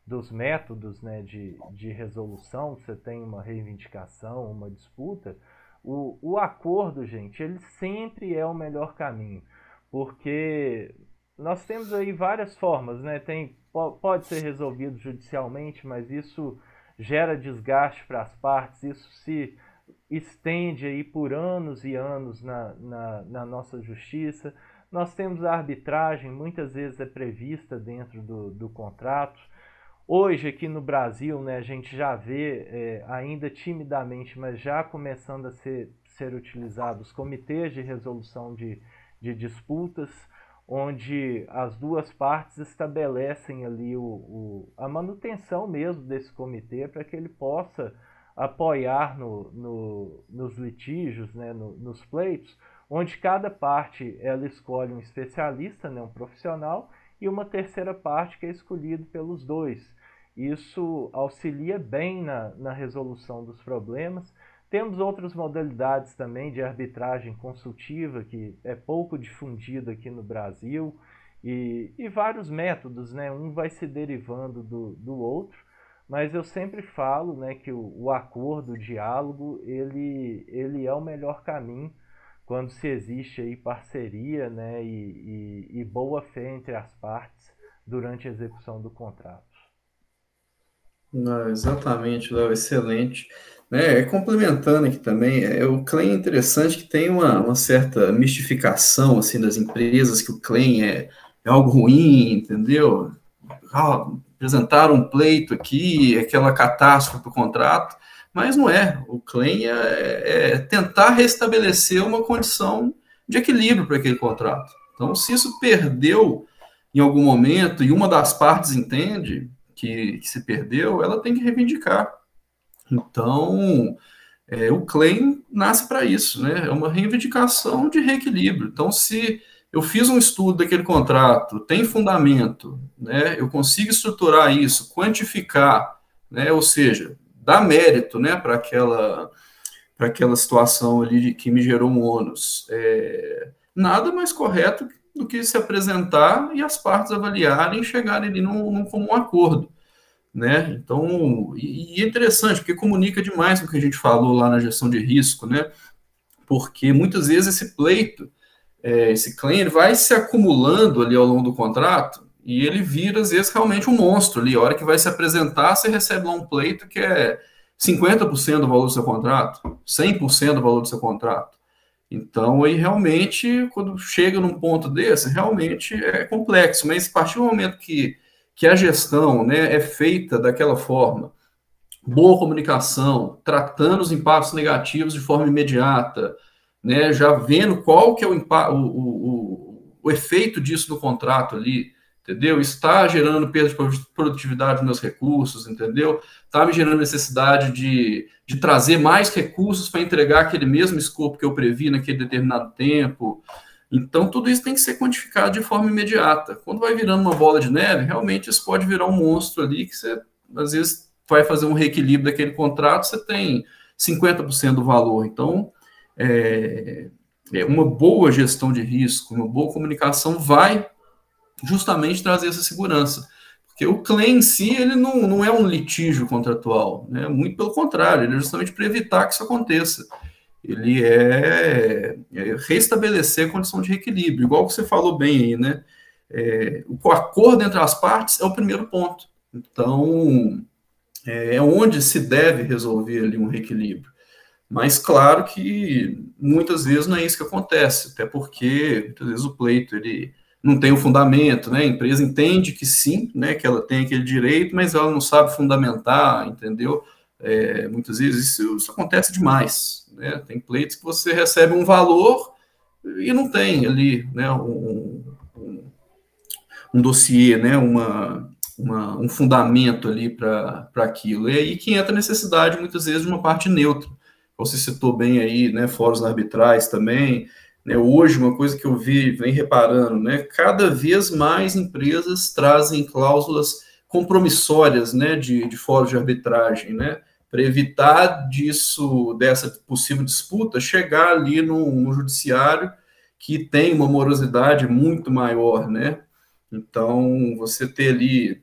A: dos métodos né, de, de resolução, você tem uma reivindicação, uma disputa, o, o acordo, gente, ele sempre é o melhor caminho, porque nós temos aí várias formas, né? Tem, pode ser resolvido judicialmente, mas isso gera desgaste para as partes, isso se estende aí por anos e anos na, na, na, nossa justiça. Nós temos a arbitragem, muitas vezes é prevista dentro do, do contrato. Hoje, aqui no Brasil, né, a gente já vê, é, ainda timidamente, mas já começando a ser, ser utilizados comitês de resolução de, de disputas, onde as duas partes estabelecem ali o, o a manutenção mesmo desse comitê para que ele possa apoiar no, no, nos litígios, né, no, nos pleitos, onde cada parte ela escolhe um especialista, né, um profissional, e uma terceira parte que é escolhido pelos dois. Isso auxilia bem na, na resolução dos problemas. Temos outras modalidades também de arbitragem consultiva, que é pouco difundida aqui no Brasil, e, e vários métodos, né? um vai se derivando do, do outro, mas eu sempre falo né, que o, o acordo, o diálogo, ele, ele é o melhor caminho quando se existe aí parceria né, e, e, e boa fé entre as partes durante a execução do contrato.
B: Não, exatamente, Léo, excelente. Né, complementando aqui também, é, o claim é interessante que tem uma, uma certa mistificação assim das empresas, que o claim é, é algo ruim, entendeu? Ah, apresentar um pleito aqui, aquela catástrofe para o contrato, mas não é. O claim é, é tentar restabelecer uma condição de equilíbrio para aquele contrato. Então, se isso perdeu em algum momento e uma das partes entende que, que se perdeu, ela tem que reivindicar. Então, é, o claim nasce para isso, né? É uma reivindicação de reequilíbrio. Então, se eu fiz um estudo daquele contrato, tem fundamento, né? Eu consigo estruturar isso, quantificar, né? Ou seja, dar mérito, né, para aquela para aquela situação ali que me gerou um ônus. É, nada mais correto do que se apresentar e as partes avaliarem e chegarem ali num, num comum acordo. Né? Então, e, é interessante, porque comunica demais com o que a gente falou lá na gestão de risco, né? Porque muitas vezes esse pleito é, esse claim ele vai se acumulando ali ao longo do contrato e ele vira, às vezes, realmente um monstro ali. A hora que vai se apresentar, você recebe lá um pleito que é 50% do valor do seu contrato, 100% do valor do seu contrato. Então, aí realmente, quando chega num ponto desse, realmente é complexo, mas a partir do momento que, que a gestão né, é feita daquela forma, boa comunicação, tratando os impactos negativos de forma imediata, né, já vendo qual que é o, o, o, o efeito disso no contrato ali, entendeu? Está gerando perda de produtividade dos meus recursos, entendeu? Está me gerando necessidade de, de trazer mais recursos para entregar aquele mesmo escopo que eu previ naquele determinado tempo. Então, tudo isso tem que ser quantificado de forma imediata. Quando vai virando uma bola de neve, realmente isso pode virar um monstro ali que você, às vezes, vai fazer um reequilíbrio daquele contrato, você tem 50% do valor. Então, é, é, uma boa gestão de risco, uma boa comunicação vai justamente trazer essa segurança. Porque o claim em si, ele não, não é um litígio contratual, né? muito pelo contrário, ele é justamente para evitar que isso aconteça. Ele é, é restabelecer a condição de reequilíbrio, igual você falou bem aí, né? É, o acordo entre as partes é o primeiro ponto. Então, é, é onde se deve resolver ali um reequilíbrio. Mas claro que muitas vezes não é isso que acontece, até porque muitas vezes o pleito ele não tem o fundamento, né? A empresa entende que sim, né? Que ela tem aquele direito, mas ela não sabe fundamentar, entendeu? É, muitas vezes isso, isso, acontece demais, né? Tem pleitos que você recebe um valor e não tem ali, né? Um, um, um dossiê, né? Uma, uma, um fundamento ali para aquilo. E aí que entra a necessidade, muitas vezes, de uma parte neutra você citou bem aí, né, fóruns arbitrais também, né, hoje uma coisa que eu vi, vem reparando, né, cada vez mais empresas trazem cláusulas compromissórias, né, de, de fóruns de arbitragem, né, para evitar disso, dessa possível disputa, chegar ali no, no judiciário que tem uma morosidade muito maior, né, então você ter ali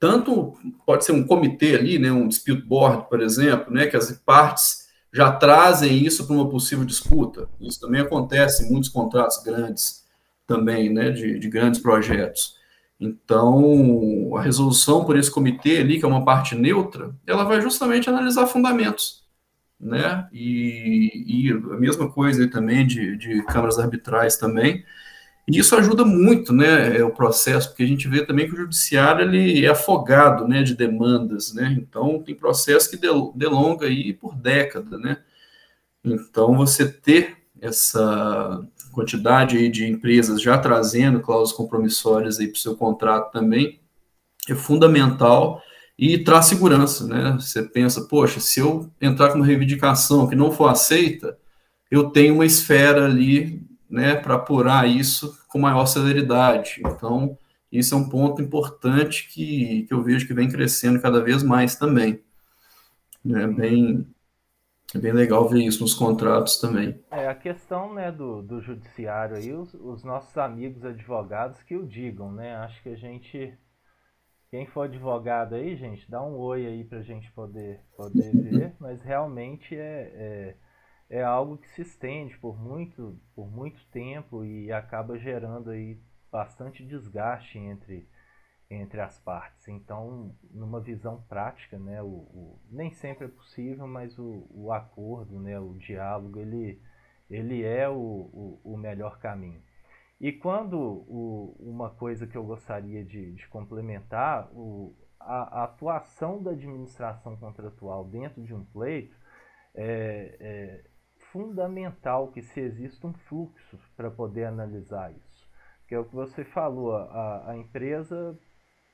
B: tanto pode ser um comitê ali, né, um dispute board, por exemplo, né, que as partes já trazem isso para uma possível disputa. Isso também acontece em muitos contratos grandes, também, né, de, de grandes projetos. Então, a resolução por esse comitê ali, que é uma parte neutra, ela vai justamente analisar fundamentos, né? E, e a mesma coisa também de, de câmaras arbitrais também. E isso ajuda muito, né, é, o processo, porque a gente vê também que o judiciário ele é afogado, né, de demandas, né? Então, tem processo que delonga aí por década, né? Então, você ter essa quantidade de empresas já trazendo cláusulas compromissórias para o seu contrato também é fundamental e traz segurança, né? Você pensa, poxa, se eu entrar com uma reivindicação que não for aceita, eu tenho uma esfera ali, né, para apurar isso com maior celeridade. Então, isso é um ponto importante que, que eu vejo que vem crescendo cada vez mais também. É bem, é bem legal ver isso nos contratos também.
A: É, a questão né, do, do judiciário aí, os, os nossos amigos advogados que o digam, né? Acho que a gente. Quem for advogado aí, gente, dá um oi aí para a gente poder, poder ver, mas realmente é, é, é, algo que se estende por muito, por muito tempo e acaba gerando aí bastante desgaste entre, entre as partes. Então, numa visão prática, né, o, o nem sempre é possível, mas o, o, acordo, né, o diálogo, ele, ele é o, o, melhor caminho. E quando uma coisa que eu gostaria de, de complementar, a, a, atuação da administração contratual dentro de um pleito é, é fundamental que se exista um fluxo para poder analisar isso. Que é o que você falou, a, a empresa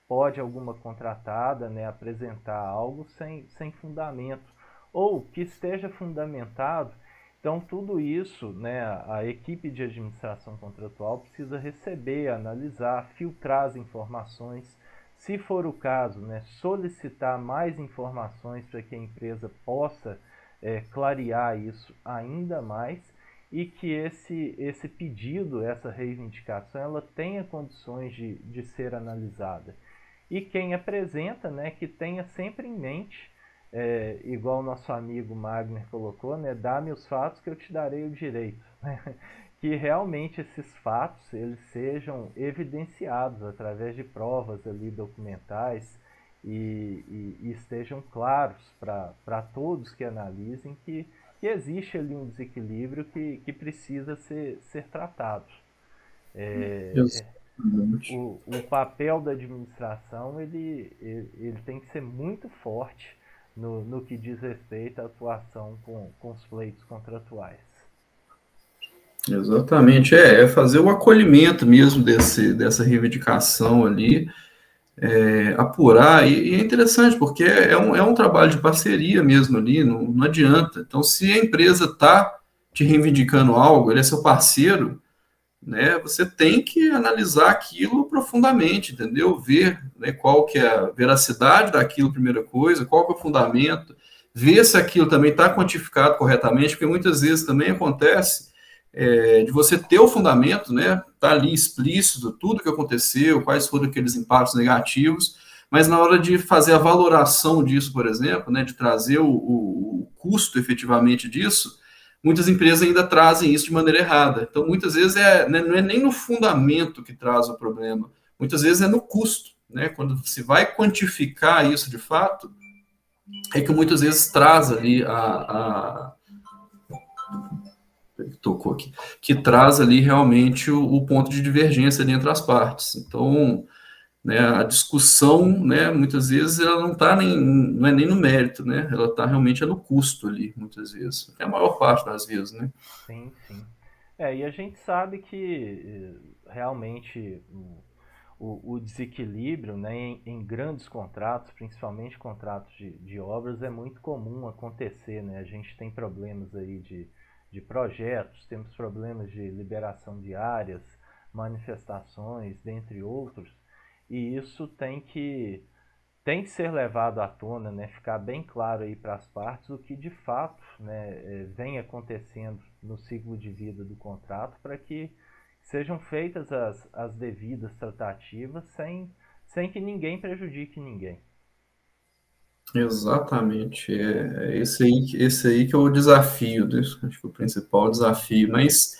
A: pode alguma contratada né, apresentar algo sem, sem fundamento, ou que esteja fundamentado. Então, tudo isso, né, a equipe de administração contratual precisa receber, analisar, filtrar as informações. Se for o caso, né, solicitar mais informações para que a empresa possa é, clarear isso ainda mais e que esse, esse pedido, essa reivindicação, ela tenha condições de, de ser analisada e quem apresenta, né, que tenha sempre em mente, é, igual nosso amigo Magner colocou, né, dá-me os fatos que eu te darei o direito. Né? que realmente esses fatos eles sejam evidenciados através de provas ali documentais e, e, e estejam claros para todos que analisem que, que existe ali um desequilíbrio que, que precisa ser, ser tratado. É, o, o papel da administração ele, ele, ele, tem que ser muito forte no, no que diz respeito à atuação com, com os pleitos contratuais.
B: Exatamente, é, é fazer o acolhimento mesmo desse, dessa reivindicação ali, é, apurar, e, e, é interessante, porque é, é um, é um trabalho de parceria mesmo ali, não, não adianta. Então, se a empresa está te reivindicando algo, ele é seu parceiro, né, você tem que analisar aquilo profundamente, entendeu? Ver né, qual que é a veracidade daquilo, primeira coisa, qual que é o fundamento, ver se aquilo também está quantificado corretamente, porque muitas vezes também acontece é, de você ter o fundamento, né, tá ali explícito tudo que aconteceu, quais foram aqueles impactos negativos, mas na hora de fazer a valoração disso, por exemplo, né, de trazer o, o, o custo efetivamente disso, muitas empresas ainda trazem isso de maneira errada. Então, muitas vezes, é, né, não é nem no fundamento que traz o problema, muitas vezes é no custo. Né? Quando se vai quantificar isso de fato, é que muitas vezes traz ali a, a tocou aqui, que traz ali realmente o, o ponto de divergência entre as partes. Então, né, a discussão, né, muitas vezes, ela não está nem, não é nem no mérito, né, ela está realmente é no custo ali, muitas vezes, é a maior parte das vezes, né.
A: Sim, sim. É, e a gente sabe que eh, realmente o, o desequilíbrio né, em, em, grandes contratos, principalmente contratos de, de obras, é muito comum acontecer, né, a gente tem problemas aí de, de projetos, temos problemas de liberação de áreas, manifestações, dentre outros, e isso tem que tem que ser levado à tona, né, ficar bem claro aí para as partes o que de fato né, é, vem acontecendo no ciclo de vida do contrato para que sejam feitas as, as devidas tratativas sem, sem que ninguém prejudique ninguém.
B: Exatamente, é, é esse, aí, esse aí que é o desafio, acho que o principal desafio, mas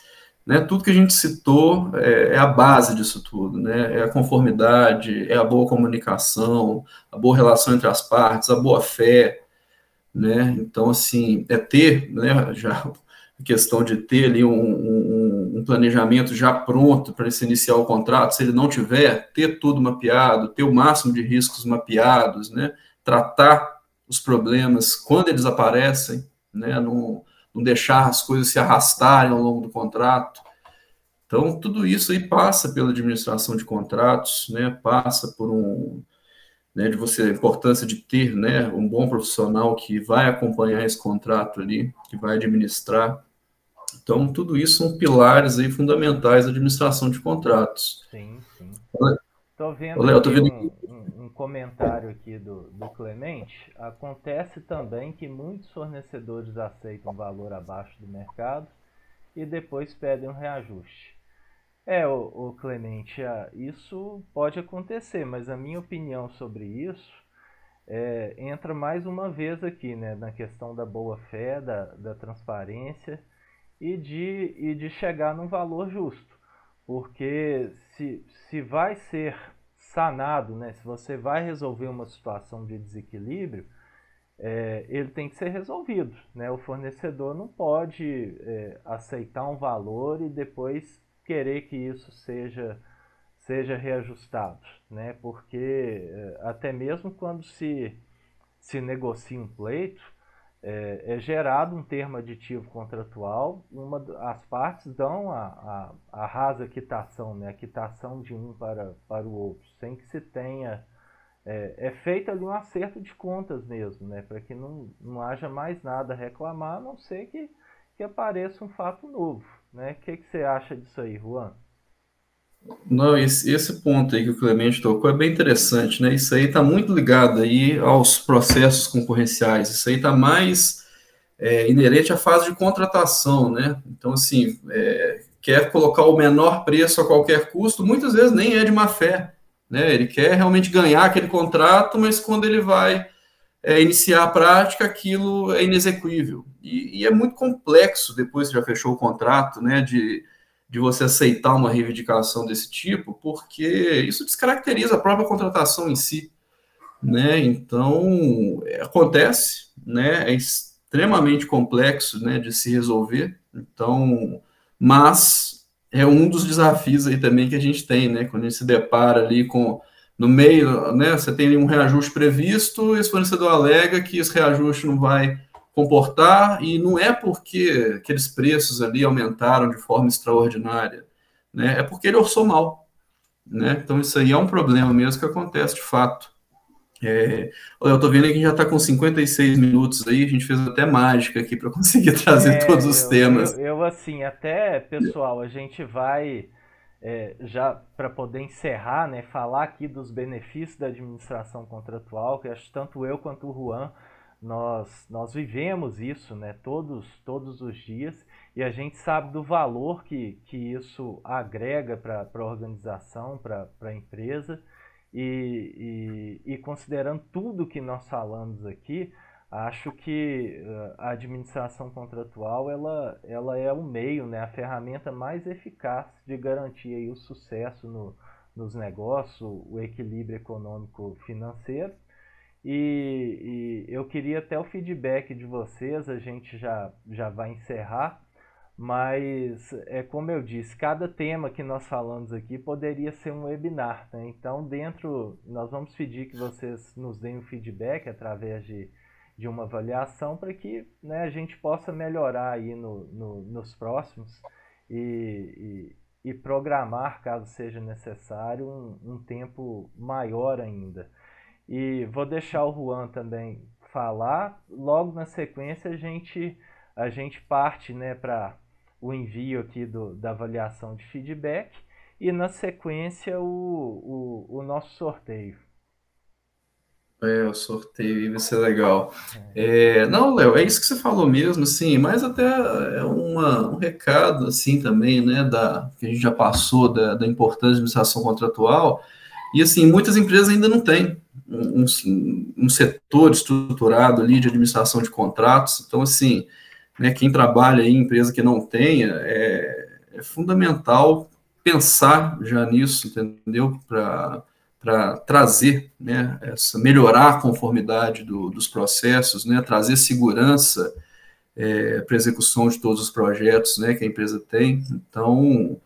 B: né, tudo que a gente citou é, é, a base disso tudo, né, é a conformidade, é a boa comunicação, a boa relação entre as partes, a boa fé, né, então, assim, é ter, né, já a questão de ter ali um, um, um planejamento já pronto para se iniciar o contrato, se ele não tiver, ter tudo mapeado, ter o máximo de riscos mapeados, né, tratar os problemas quando eles aparecem, né, não deixar as coisas se arrastarem ao longo do contrato. Então, tudo isso aí passa pela administração de contratos, né, passa por um, né, de você, a importância de ter, né, um bom profissional que vai acompanhar esse contrato ali, que vai administrar. Então, tudo isso são pilares aí fundamentais da administração de contratos.
A: Sim, sim. Estou vendo, Olha, tô vendo... Um, um, comentário aqui do, do Clemente. Acontece também que muitos fornecedores aceitam valor abaixo do mercado e depois pedem um reajuste. É, o, o Clemente, ah, isso pode acontecer, mas a minha opinião sobre isso é, entra mais uma vez aqui, né, na questão da boa fé, da, da transparência e de, e de chegar num valor justo. Porque se, se vai ser sanado, né, se você vai resolver uma situação de desequilíbrio, é, ele tem que ser resolvido. Né? O fornecedor não pode é, aceitar um valor e depois querer que isso seja, seja reajustado. Né? Porque é, até mesmo quando se, se negocia um pleito, é, é, gerado um termo aditivo contratual, uma, as partes dão a, a, a rasa quitação, né, a quitação de um para, para o outro, sem que se tenha. É, é feito ali um acerto de contas mesmo, né, para que não, não haja mais nada a reclamar, a não ser que, que apareça um fato novo. Né? O que, que você acha disso aí, Juan?
B: Não, esse, esse, ponto aí que o Clemente tocou é bem interessante, né? Isso aí está muito ligado aí aos processos concorrenciais. Isso aí está mais é, inerente à fase de contratação, né? Então, assim, é, quer colocar o menor preço a qualquer custo, muitas vezes nem é de má fé, né? Ele quer realmente ganhar aquele contrato, mas quando ele vai é, iniciar a prática, aquilo é inexequível. E, e é muito complexo, depois que já fechou o contrato, né? De de você aceitar uma reivindicação desse tipo, porque isso descaracteriza a própria contratação em si, né? Então, é, acontece, né? É extremamente complexo, né, de se resolver. Então, mas é um dos desafios aí também que a gente tem, né? Quando a gente se depara ali com no meio, né? Você tem um reajuste previsto, e esse fornecedor alega que esse reajuste não vai comportar, e não é porque aqueles preços ali aumentaram de forma extraordinária, né? É porque ele orçou mal, né? Então isso aí é um problema mesmo que acontece de fato. É, eu estou vendo que a gente já está com 56 minutos aí, a gente fez até mágica aqui para conseguir trazer é, todos os
A: eu,
B: temas.
A: Eu, eu, assim, até pessoal, a gente vai é, já para poder encerrar, né, falar aqui dos benefícios da administração contratual, que acho tanto eu quanto o Juan nós, nós vivemos isso né, todos, todos os dias e a gente sabe do valor que, que isso agrega para a organização, para a empresa. E, e, e, considerando tudo que nós falamos aqui, acho que eh, a administração contratual ela, ela é o meio, né, a ferramenta mais eficaz de garantir o sucesso no, nos negócios, o equilíbrio econômico financeiro e, e, eu queria até o feedback de vocês, a gente já, já vai encerrar, mas é como eu disse, cada tema que nós falamos aqui poderia ser um webinar. Né? Então, dentro, nós vamos pedir que vocês nos deem um feedback através de, de uma avaliação para que né, a gente possa melhorar aí no, no nos próximos e, e, e, programar, caso seja necessário, um, um tempo maior ainda. E vou deixar o Juan também falar. Logo na sequência a gente a gente parte, né, para o envio aqui do, da avaliação de feedback e na sequência o, o, o nosso sorteio.
B: É, o sorteio vai ser legal. É. Não, Léo, é isso que você falou mesmo, assim, mas até é uma, um recado, assim, também, né, da, que a gente já passou da, da importância da administração contratual, e, assim, muitas empresas ainda não têm, um, um, setor estruturado ali de administração de contratos. Então, assim, né, quem trabalha em empresa que não tenha, é, é fundamental pensar já nisso, entendeu? Para trazer, né, essa, melhorar a conformidade do, dos processos, né, trazer segurança é, para execução de todos os projetos né, que a empresa tem. Então,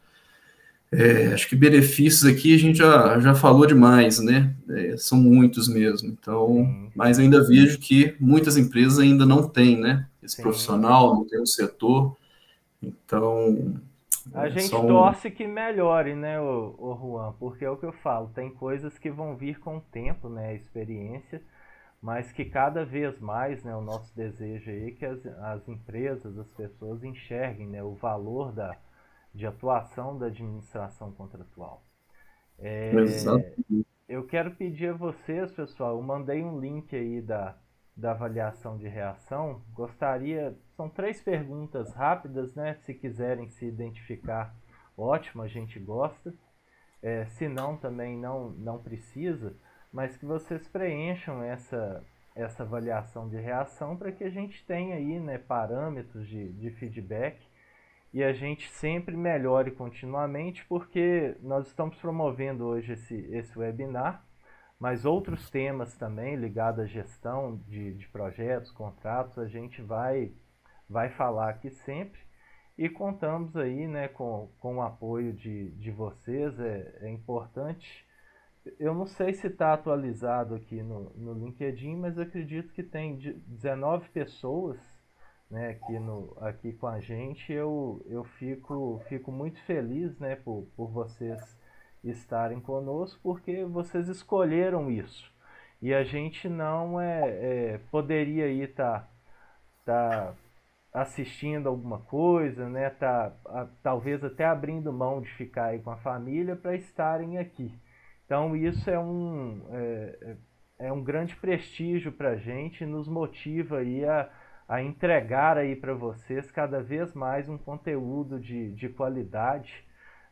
B: é, acho que benefícios aqui a gente já, já falou demais, né? É, são muitos mesmo. Então, mas ainda vejo que muitas empresas ainda não têm, né? Esse Sim. profissional, não tem o setor. Então.
A: A é gente um... torce que melhore, né, o, o Juan? Porque é o que eu falo, tem coisas que vão vir com o tempo, né? A experiência, mas que cada vez mais, né, o nosso desejo aí é que as, as empresas, as pessoas enxerguem né, o valor da de atuação da administração contratual. É, eu quero pedir a vocês, pessoal, eu mandei um link aí da, da avaliação de reação. Gostaria, são três perguntas rápidas, né? Se quiserem se identificar, ótimo, a gente gosta. É, se não, também não, não precisa, mas que vocês preencham essa, essa avaliação de reação para que a gente tenha aí né, parâmetros de, de feedback e a gente sempre melhore continuamente, porque nós estamos promovendo hoje esse, esse webinar, mas outros temas também ligados à gestão de, de projetos, contratos, a gente vai, vai falar aqui sempre e contamos aí né, com, com o apoio de, de vocês, é, é importante. Eu não sei se está atualizado aqui no, no LinkedIn, mas acredito que tem 19 pessoas né, aqui, no, aqui com a gente, eu, eu fico, fico muito feliz né, por, por vocês estarem conosco, porque vocês escolheram isso. E a gente não é, é poderia ir estar tá, tá assistindo alguma coisa, né, tá, a, talvez até abrindo mão de ficar aí com a família para estarem aqui. Então isso é um, é, é, é um grande prestígio para a gente, nos motiva aí a, a entregar aí para vocês cada vez mais um conteúdo de, de qualidade,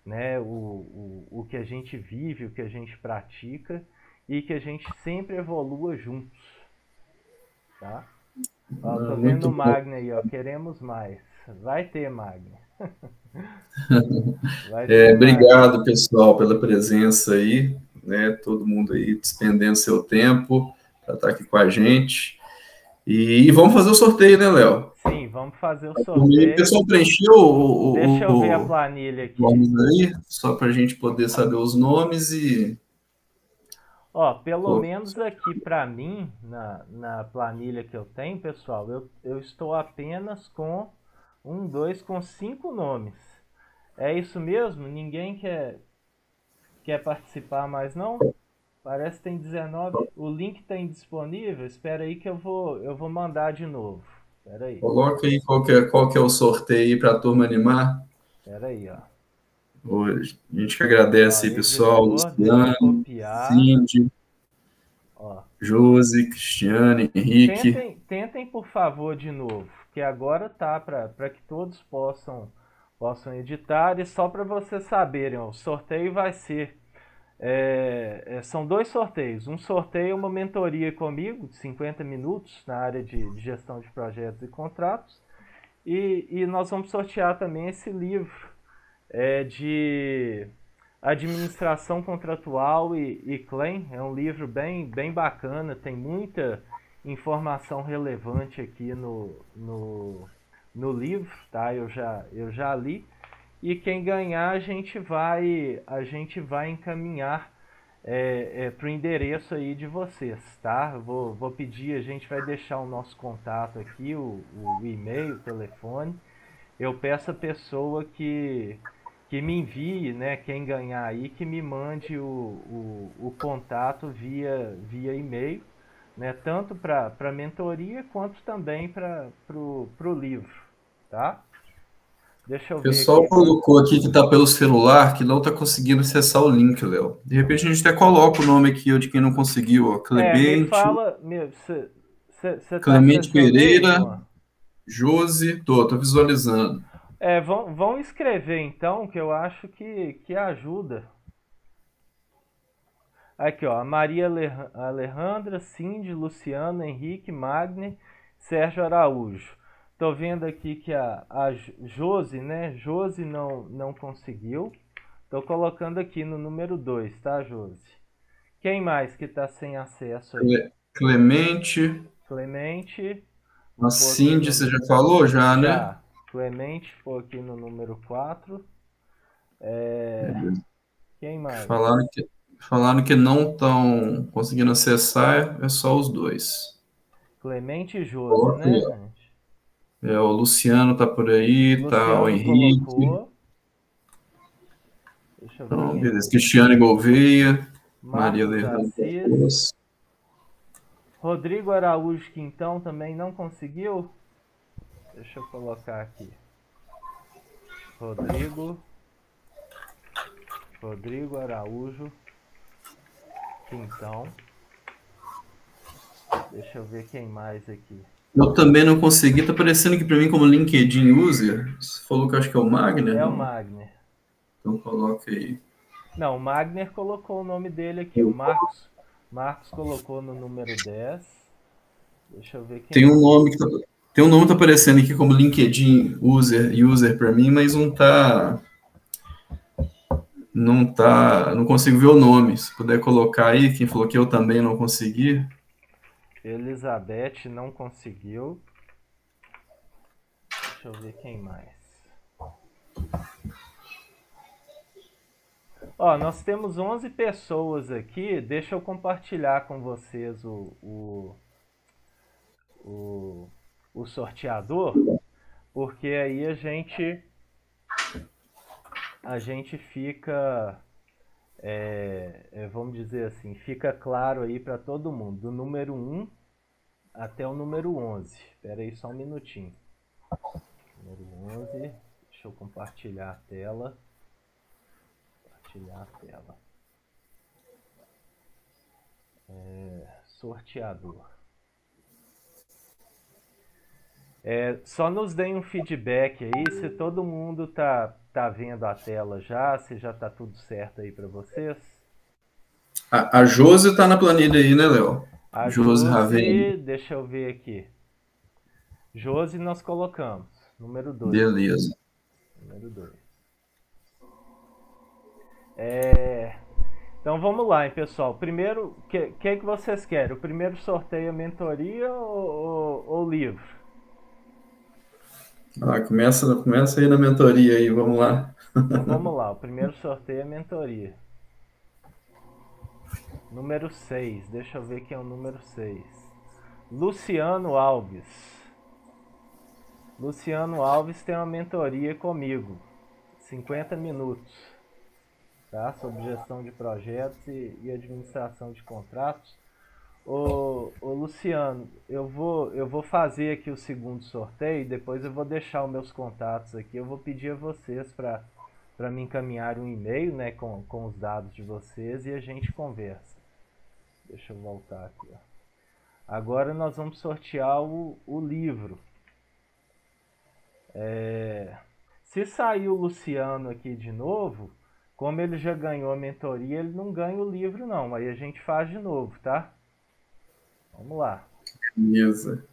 A: né? O, o, o que a gente vive, o que a gente pratica e que a gente sempre evolua juntos, tá? Ó, tô vendo o Magna aí, ó, queremos mais. Vai ter, Magna.
B: Vai ter é, obrigado, pessoal, pela presença aí, né? Todo mundo aí despendendo seu tempo para estar aqui com a gente. E, vamos fazer o sorteio, né, Léo?
A: Sim, vamos fazer o sorteio.
B: O pessoal preencheu o,
A: Deixa eu ver a planilha aqui.
B: Aí, só para a gente poder saber os nomes e.
A: Ó, pelo menos aqui para mim, na, na planilha que eu tenho, pessoal, eu, eu estou apenas com um, dois, com cinco nomes. É isso mesmo? Ninguém quer, quer participar mais, não? Parece que tem 19. O link está indisponível. Espera aí que eu vou, eu vou mandar de novo. Espera aí.
B: Coloca aí qual que é, qual que é o sorteio para a turma animar.
A: Espera aí, ó.
B: Hoje. A gente que agradece aí, pessoal. Luciano, Cindy. Josi, Cristiane, Henrique.
A: Tentem, tentem, por favor, de novo. Que agora tá para que todos possam, possam editar. E só para vocês saberem, o sorteio vai ser é, é, são dois sorteios. Um sorteio é uma mentoria comigo, de 50 minutos, na área de, de gestão de projetos e contratos. E, e, nós vamos sortear também esse livro é, de administração contratual e, e claim. É um livro bem, bem bacana, tem muita informação relevante aqui no, no, no livro, tá? Eu já, eu já li e quem ganhar a gente vai a gente vai encaminhar é, é, para o endereço aí de vocês, tá? Vou, vou pedir, a gente vai deixar o nosso contato aqui, o, o e-mail, o telefone. Eu peço a pessoa que, que me envie, né, quem ganhar aí, que me mande o, o, o contato via, via e-mail, né, tanto para a mentoria quanto também para o livro, tá? Deixa eu
B: ver. O pessoal aqui. colocou aqui que está pelo celular que não está conseguindo acessar o link, Léo. De repente a gente até coloca o nome aqui de quem não conseguiu, ó. Clemente. É,
A: fala, meu, cê, cê, cê
B: tá Clemente Pereira, Josi, tô, tô visualizando.
A: É, vão, vão escrever então, que eu acho que, que ajuda. Aqui, ó, Maria Alejandra, Cindy, Luciano, Henrique, Magni, Sérgio Araújo. Tô vendo aqui que a, a Josi, né? Josi não, não conseguiu. Tô colocando aqui no número 2, tá, Josi? Quem mais que tá sem acesso aí?
B: Clemente.
A: Clemente.
B: A Cindy, você já falou já, né? Já.
A: Clemente foi aqui no número 4. É... Quem mais?
B: Falaram que, falaram que não estão conseguindo acessar, é só os dois.
A: Clemente e Josi, né, gente?
B: É, o Luciano tá por aí, Luciano tá o Henrique. Colocou. Deixa eu ver. Então, beleza. Cristiane Gouveia, Maria Leandro.
A: Rodrigo Araújo Quintão também não conseguiu? Deixa eu colocar aqui. Rodrigo. Rodrigo Araújo Quintão. Deixa eu ver quem mais aqui.
B: Eu também não consegui, tá aparecendo aqui para mim como LinkedIn user. Você falou que acho que é o Magner?
A: É não? o Magner.
B: Então coloca aí.
A: Não, o Magner colocou o nome dele aqui, o Marcos. Marcos colocou no número 10. Deixa eu ver quem
B: Tem um nome que tá, tem um nome que tá aparecendo aqui como LinkedIn user, user para mim, mas não tá não tá, não consigo ver o nome. Se puder colocar aí, quem falou que eu também não consegui.
A: Elizabeth não conseguiu. Deixa eu ver quem mais. Ó, nós temos 11 pessoas aqui. Deixa eu compartilhar com vocês o, o, o, o sorteador, porque aí a gente a gente fica, é, é, vamos dizer assim, fica claro aí para todo mundo, do número 1 até o número 11. Espera aí só um minutinho. Número 11, deixa eu compartilhar a tela compartilhar a tela. É, sorteador. É, só nos deem um feedback aí se todo mundo tá, tá vendo a tela já, se já tá tudo certo aí para vocês.
B: A, a Josi tá na planilha aí, né, Léo?
A: A Josi, Josi deixa eu ver aqui. Josi nós colocamos, número 2.
B: Beleza.
A: Número 2. É... Então vamos lá, hein, pessoal. Primeiro, o que, que, que vocês querem? O primeiro sorteio é mentoria ou, ou, ou livro?
B: Ah, começa, começa aí na mentoria aí, vamos lá.
A: Então, vamos lá, o primeiro sorteio é mentoria. Número 6, deixa eu ver quem é o número 6. Luciano Alves. Luciano Alves tem uma mentoria comigo. 50 minutos tá? sobre gestão de projetos e, e administração de contratos. Ô, ô, Luciano, eu vou, eu vou fazer aqui o segundo sorteio, depois eu vou deixar os meus contatos aqui. Eu vou pedir a vocês para me encaminhar um e-mail né, com, com os dados de vocês e a gente conversa. Deixa eu voltar aqui. Ó. Agora nós vamos sortear o, o livro. É, se sair o Luciano aqui de novo, como ele já ganhou a mentoria, ele não ganha o livro não. Aí a gente faz de novo, tá? Vamos lá.
B: Beleza.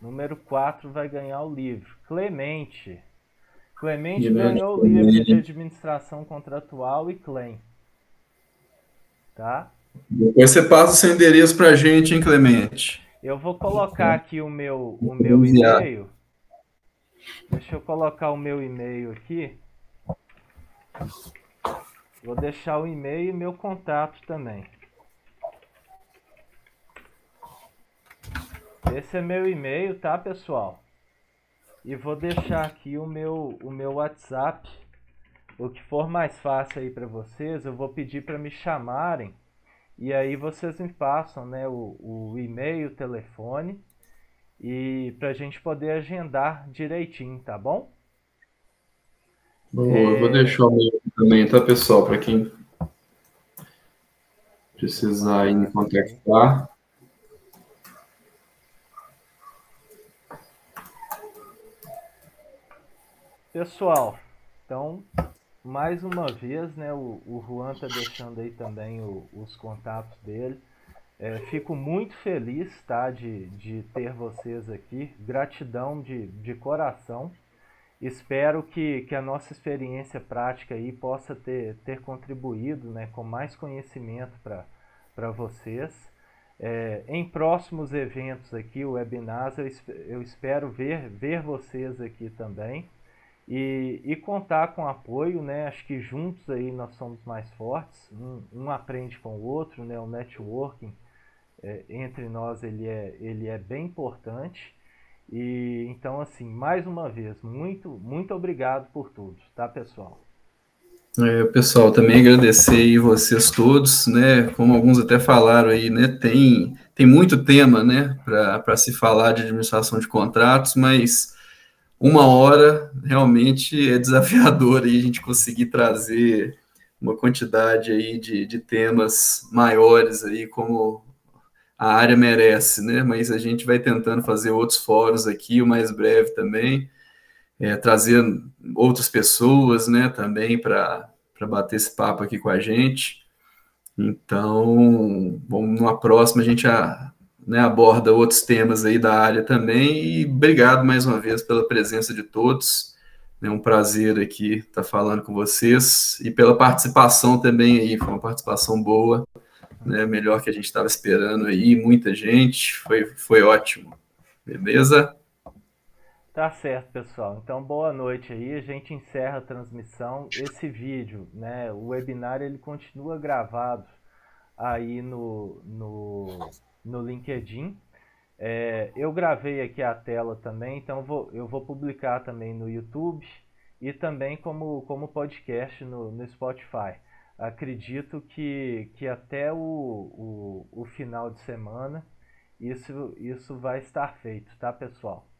A: Número 4 vai ganhar o livro. Clemente. Clemente ganhou o livro de administração contratual e claim. Tá?
B: Depois você passa o seu endereço pra gente, hein, Clemente?
A: Eu vou colocar aqui o meu, o meu e-mail. Deixa eu colocar o meu e-mail aqui. Vou deixar o e-mail e meu contato também. Esse é meu e-mail, tá, pessoal? E vou deixar aqui o meu, o meu WhatsApp. O que for mais fácil aí para vocês, eu vou pedir para me chamarem. E aí vocês me passam né, o, o e-mail, o telefone e para a gente poder agendar direitinho, tá bom?
B: Boa, é... vou deixar o meu também, tá, pessoal? Para quem precisar aí me contactar.
A: Pessoal, então, mais uma vez, né, o, o Juan tá deixando aí também o, os contatos dele. É, fico muito feliz tá, de, de ter vocês aqui, gratidão de, de coração. Espero que, que a nossa experiência prática aí possa ter, ter contribuído né, com mais conhecimento para vocês. É, em próximos eventos aqui, webinars, eu, eu espero ver, ver vocês aqui também e, e contar com apoio, né? Acho que juntos aí nós somos mais fortes, um, um aprende com o outro, né? O networking é, entre nós ele é, ele é bem importante. E então assim, mais uma vez, muito muito obrigado por tudo, tá, pessoal?
B: É, pessoal, também agradecer aí vocês todos, né? Como alguns até falaram aí, né? Tem, tem muito tema, né? Para se falar de administração de contratos, mas uma hora realmente é desafiador aí a gente conseguir trazer uma quantidade aí de, de temas maiores aí, como a área merece, né? Mas a gente vai tentando fazer outros fóruns aqui, o mais breve também é, trazer outras pessoas, né, também para bater esse papo aqui com a gente. Então, bom, numa próxima a gente a, né, aborda outros temas aí da área também. E obrigado mais uma vez pela presença de todos. É um prazer aqui estar falando com vocês e pela participação também aí. Foi uma participação boa, né, melhor que a gente estava esperando aí. Muita gente, foi, foi ótimo. Beleza?
A: Tá certo, pessoal. Então, boa noite aí. A gente encerra a transmissão. Esse vídeo, né, o webinar, ele continua gravado aí no, no, no LinkedIn. É, eu gravei aqui a tela também, então vou, eu vou publicar também no YouTube e também como, como podcast no, no Spotify. Acredito que, que até o, o, o final de semana isso, isso vai estar feito, tá, pessoal?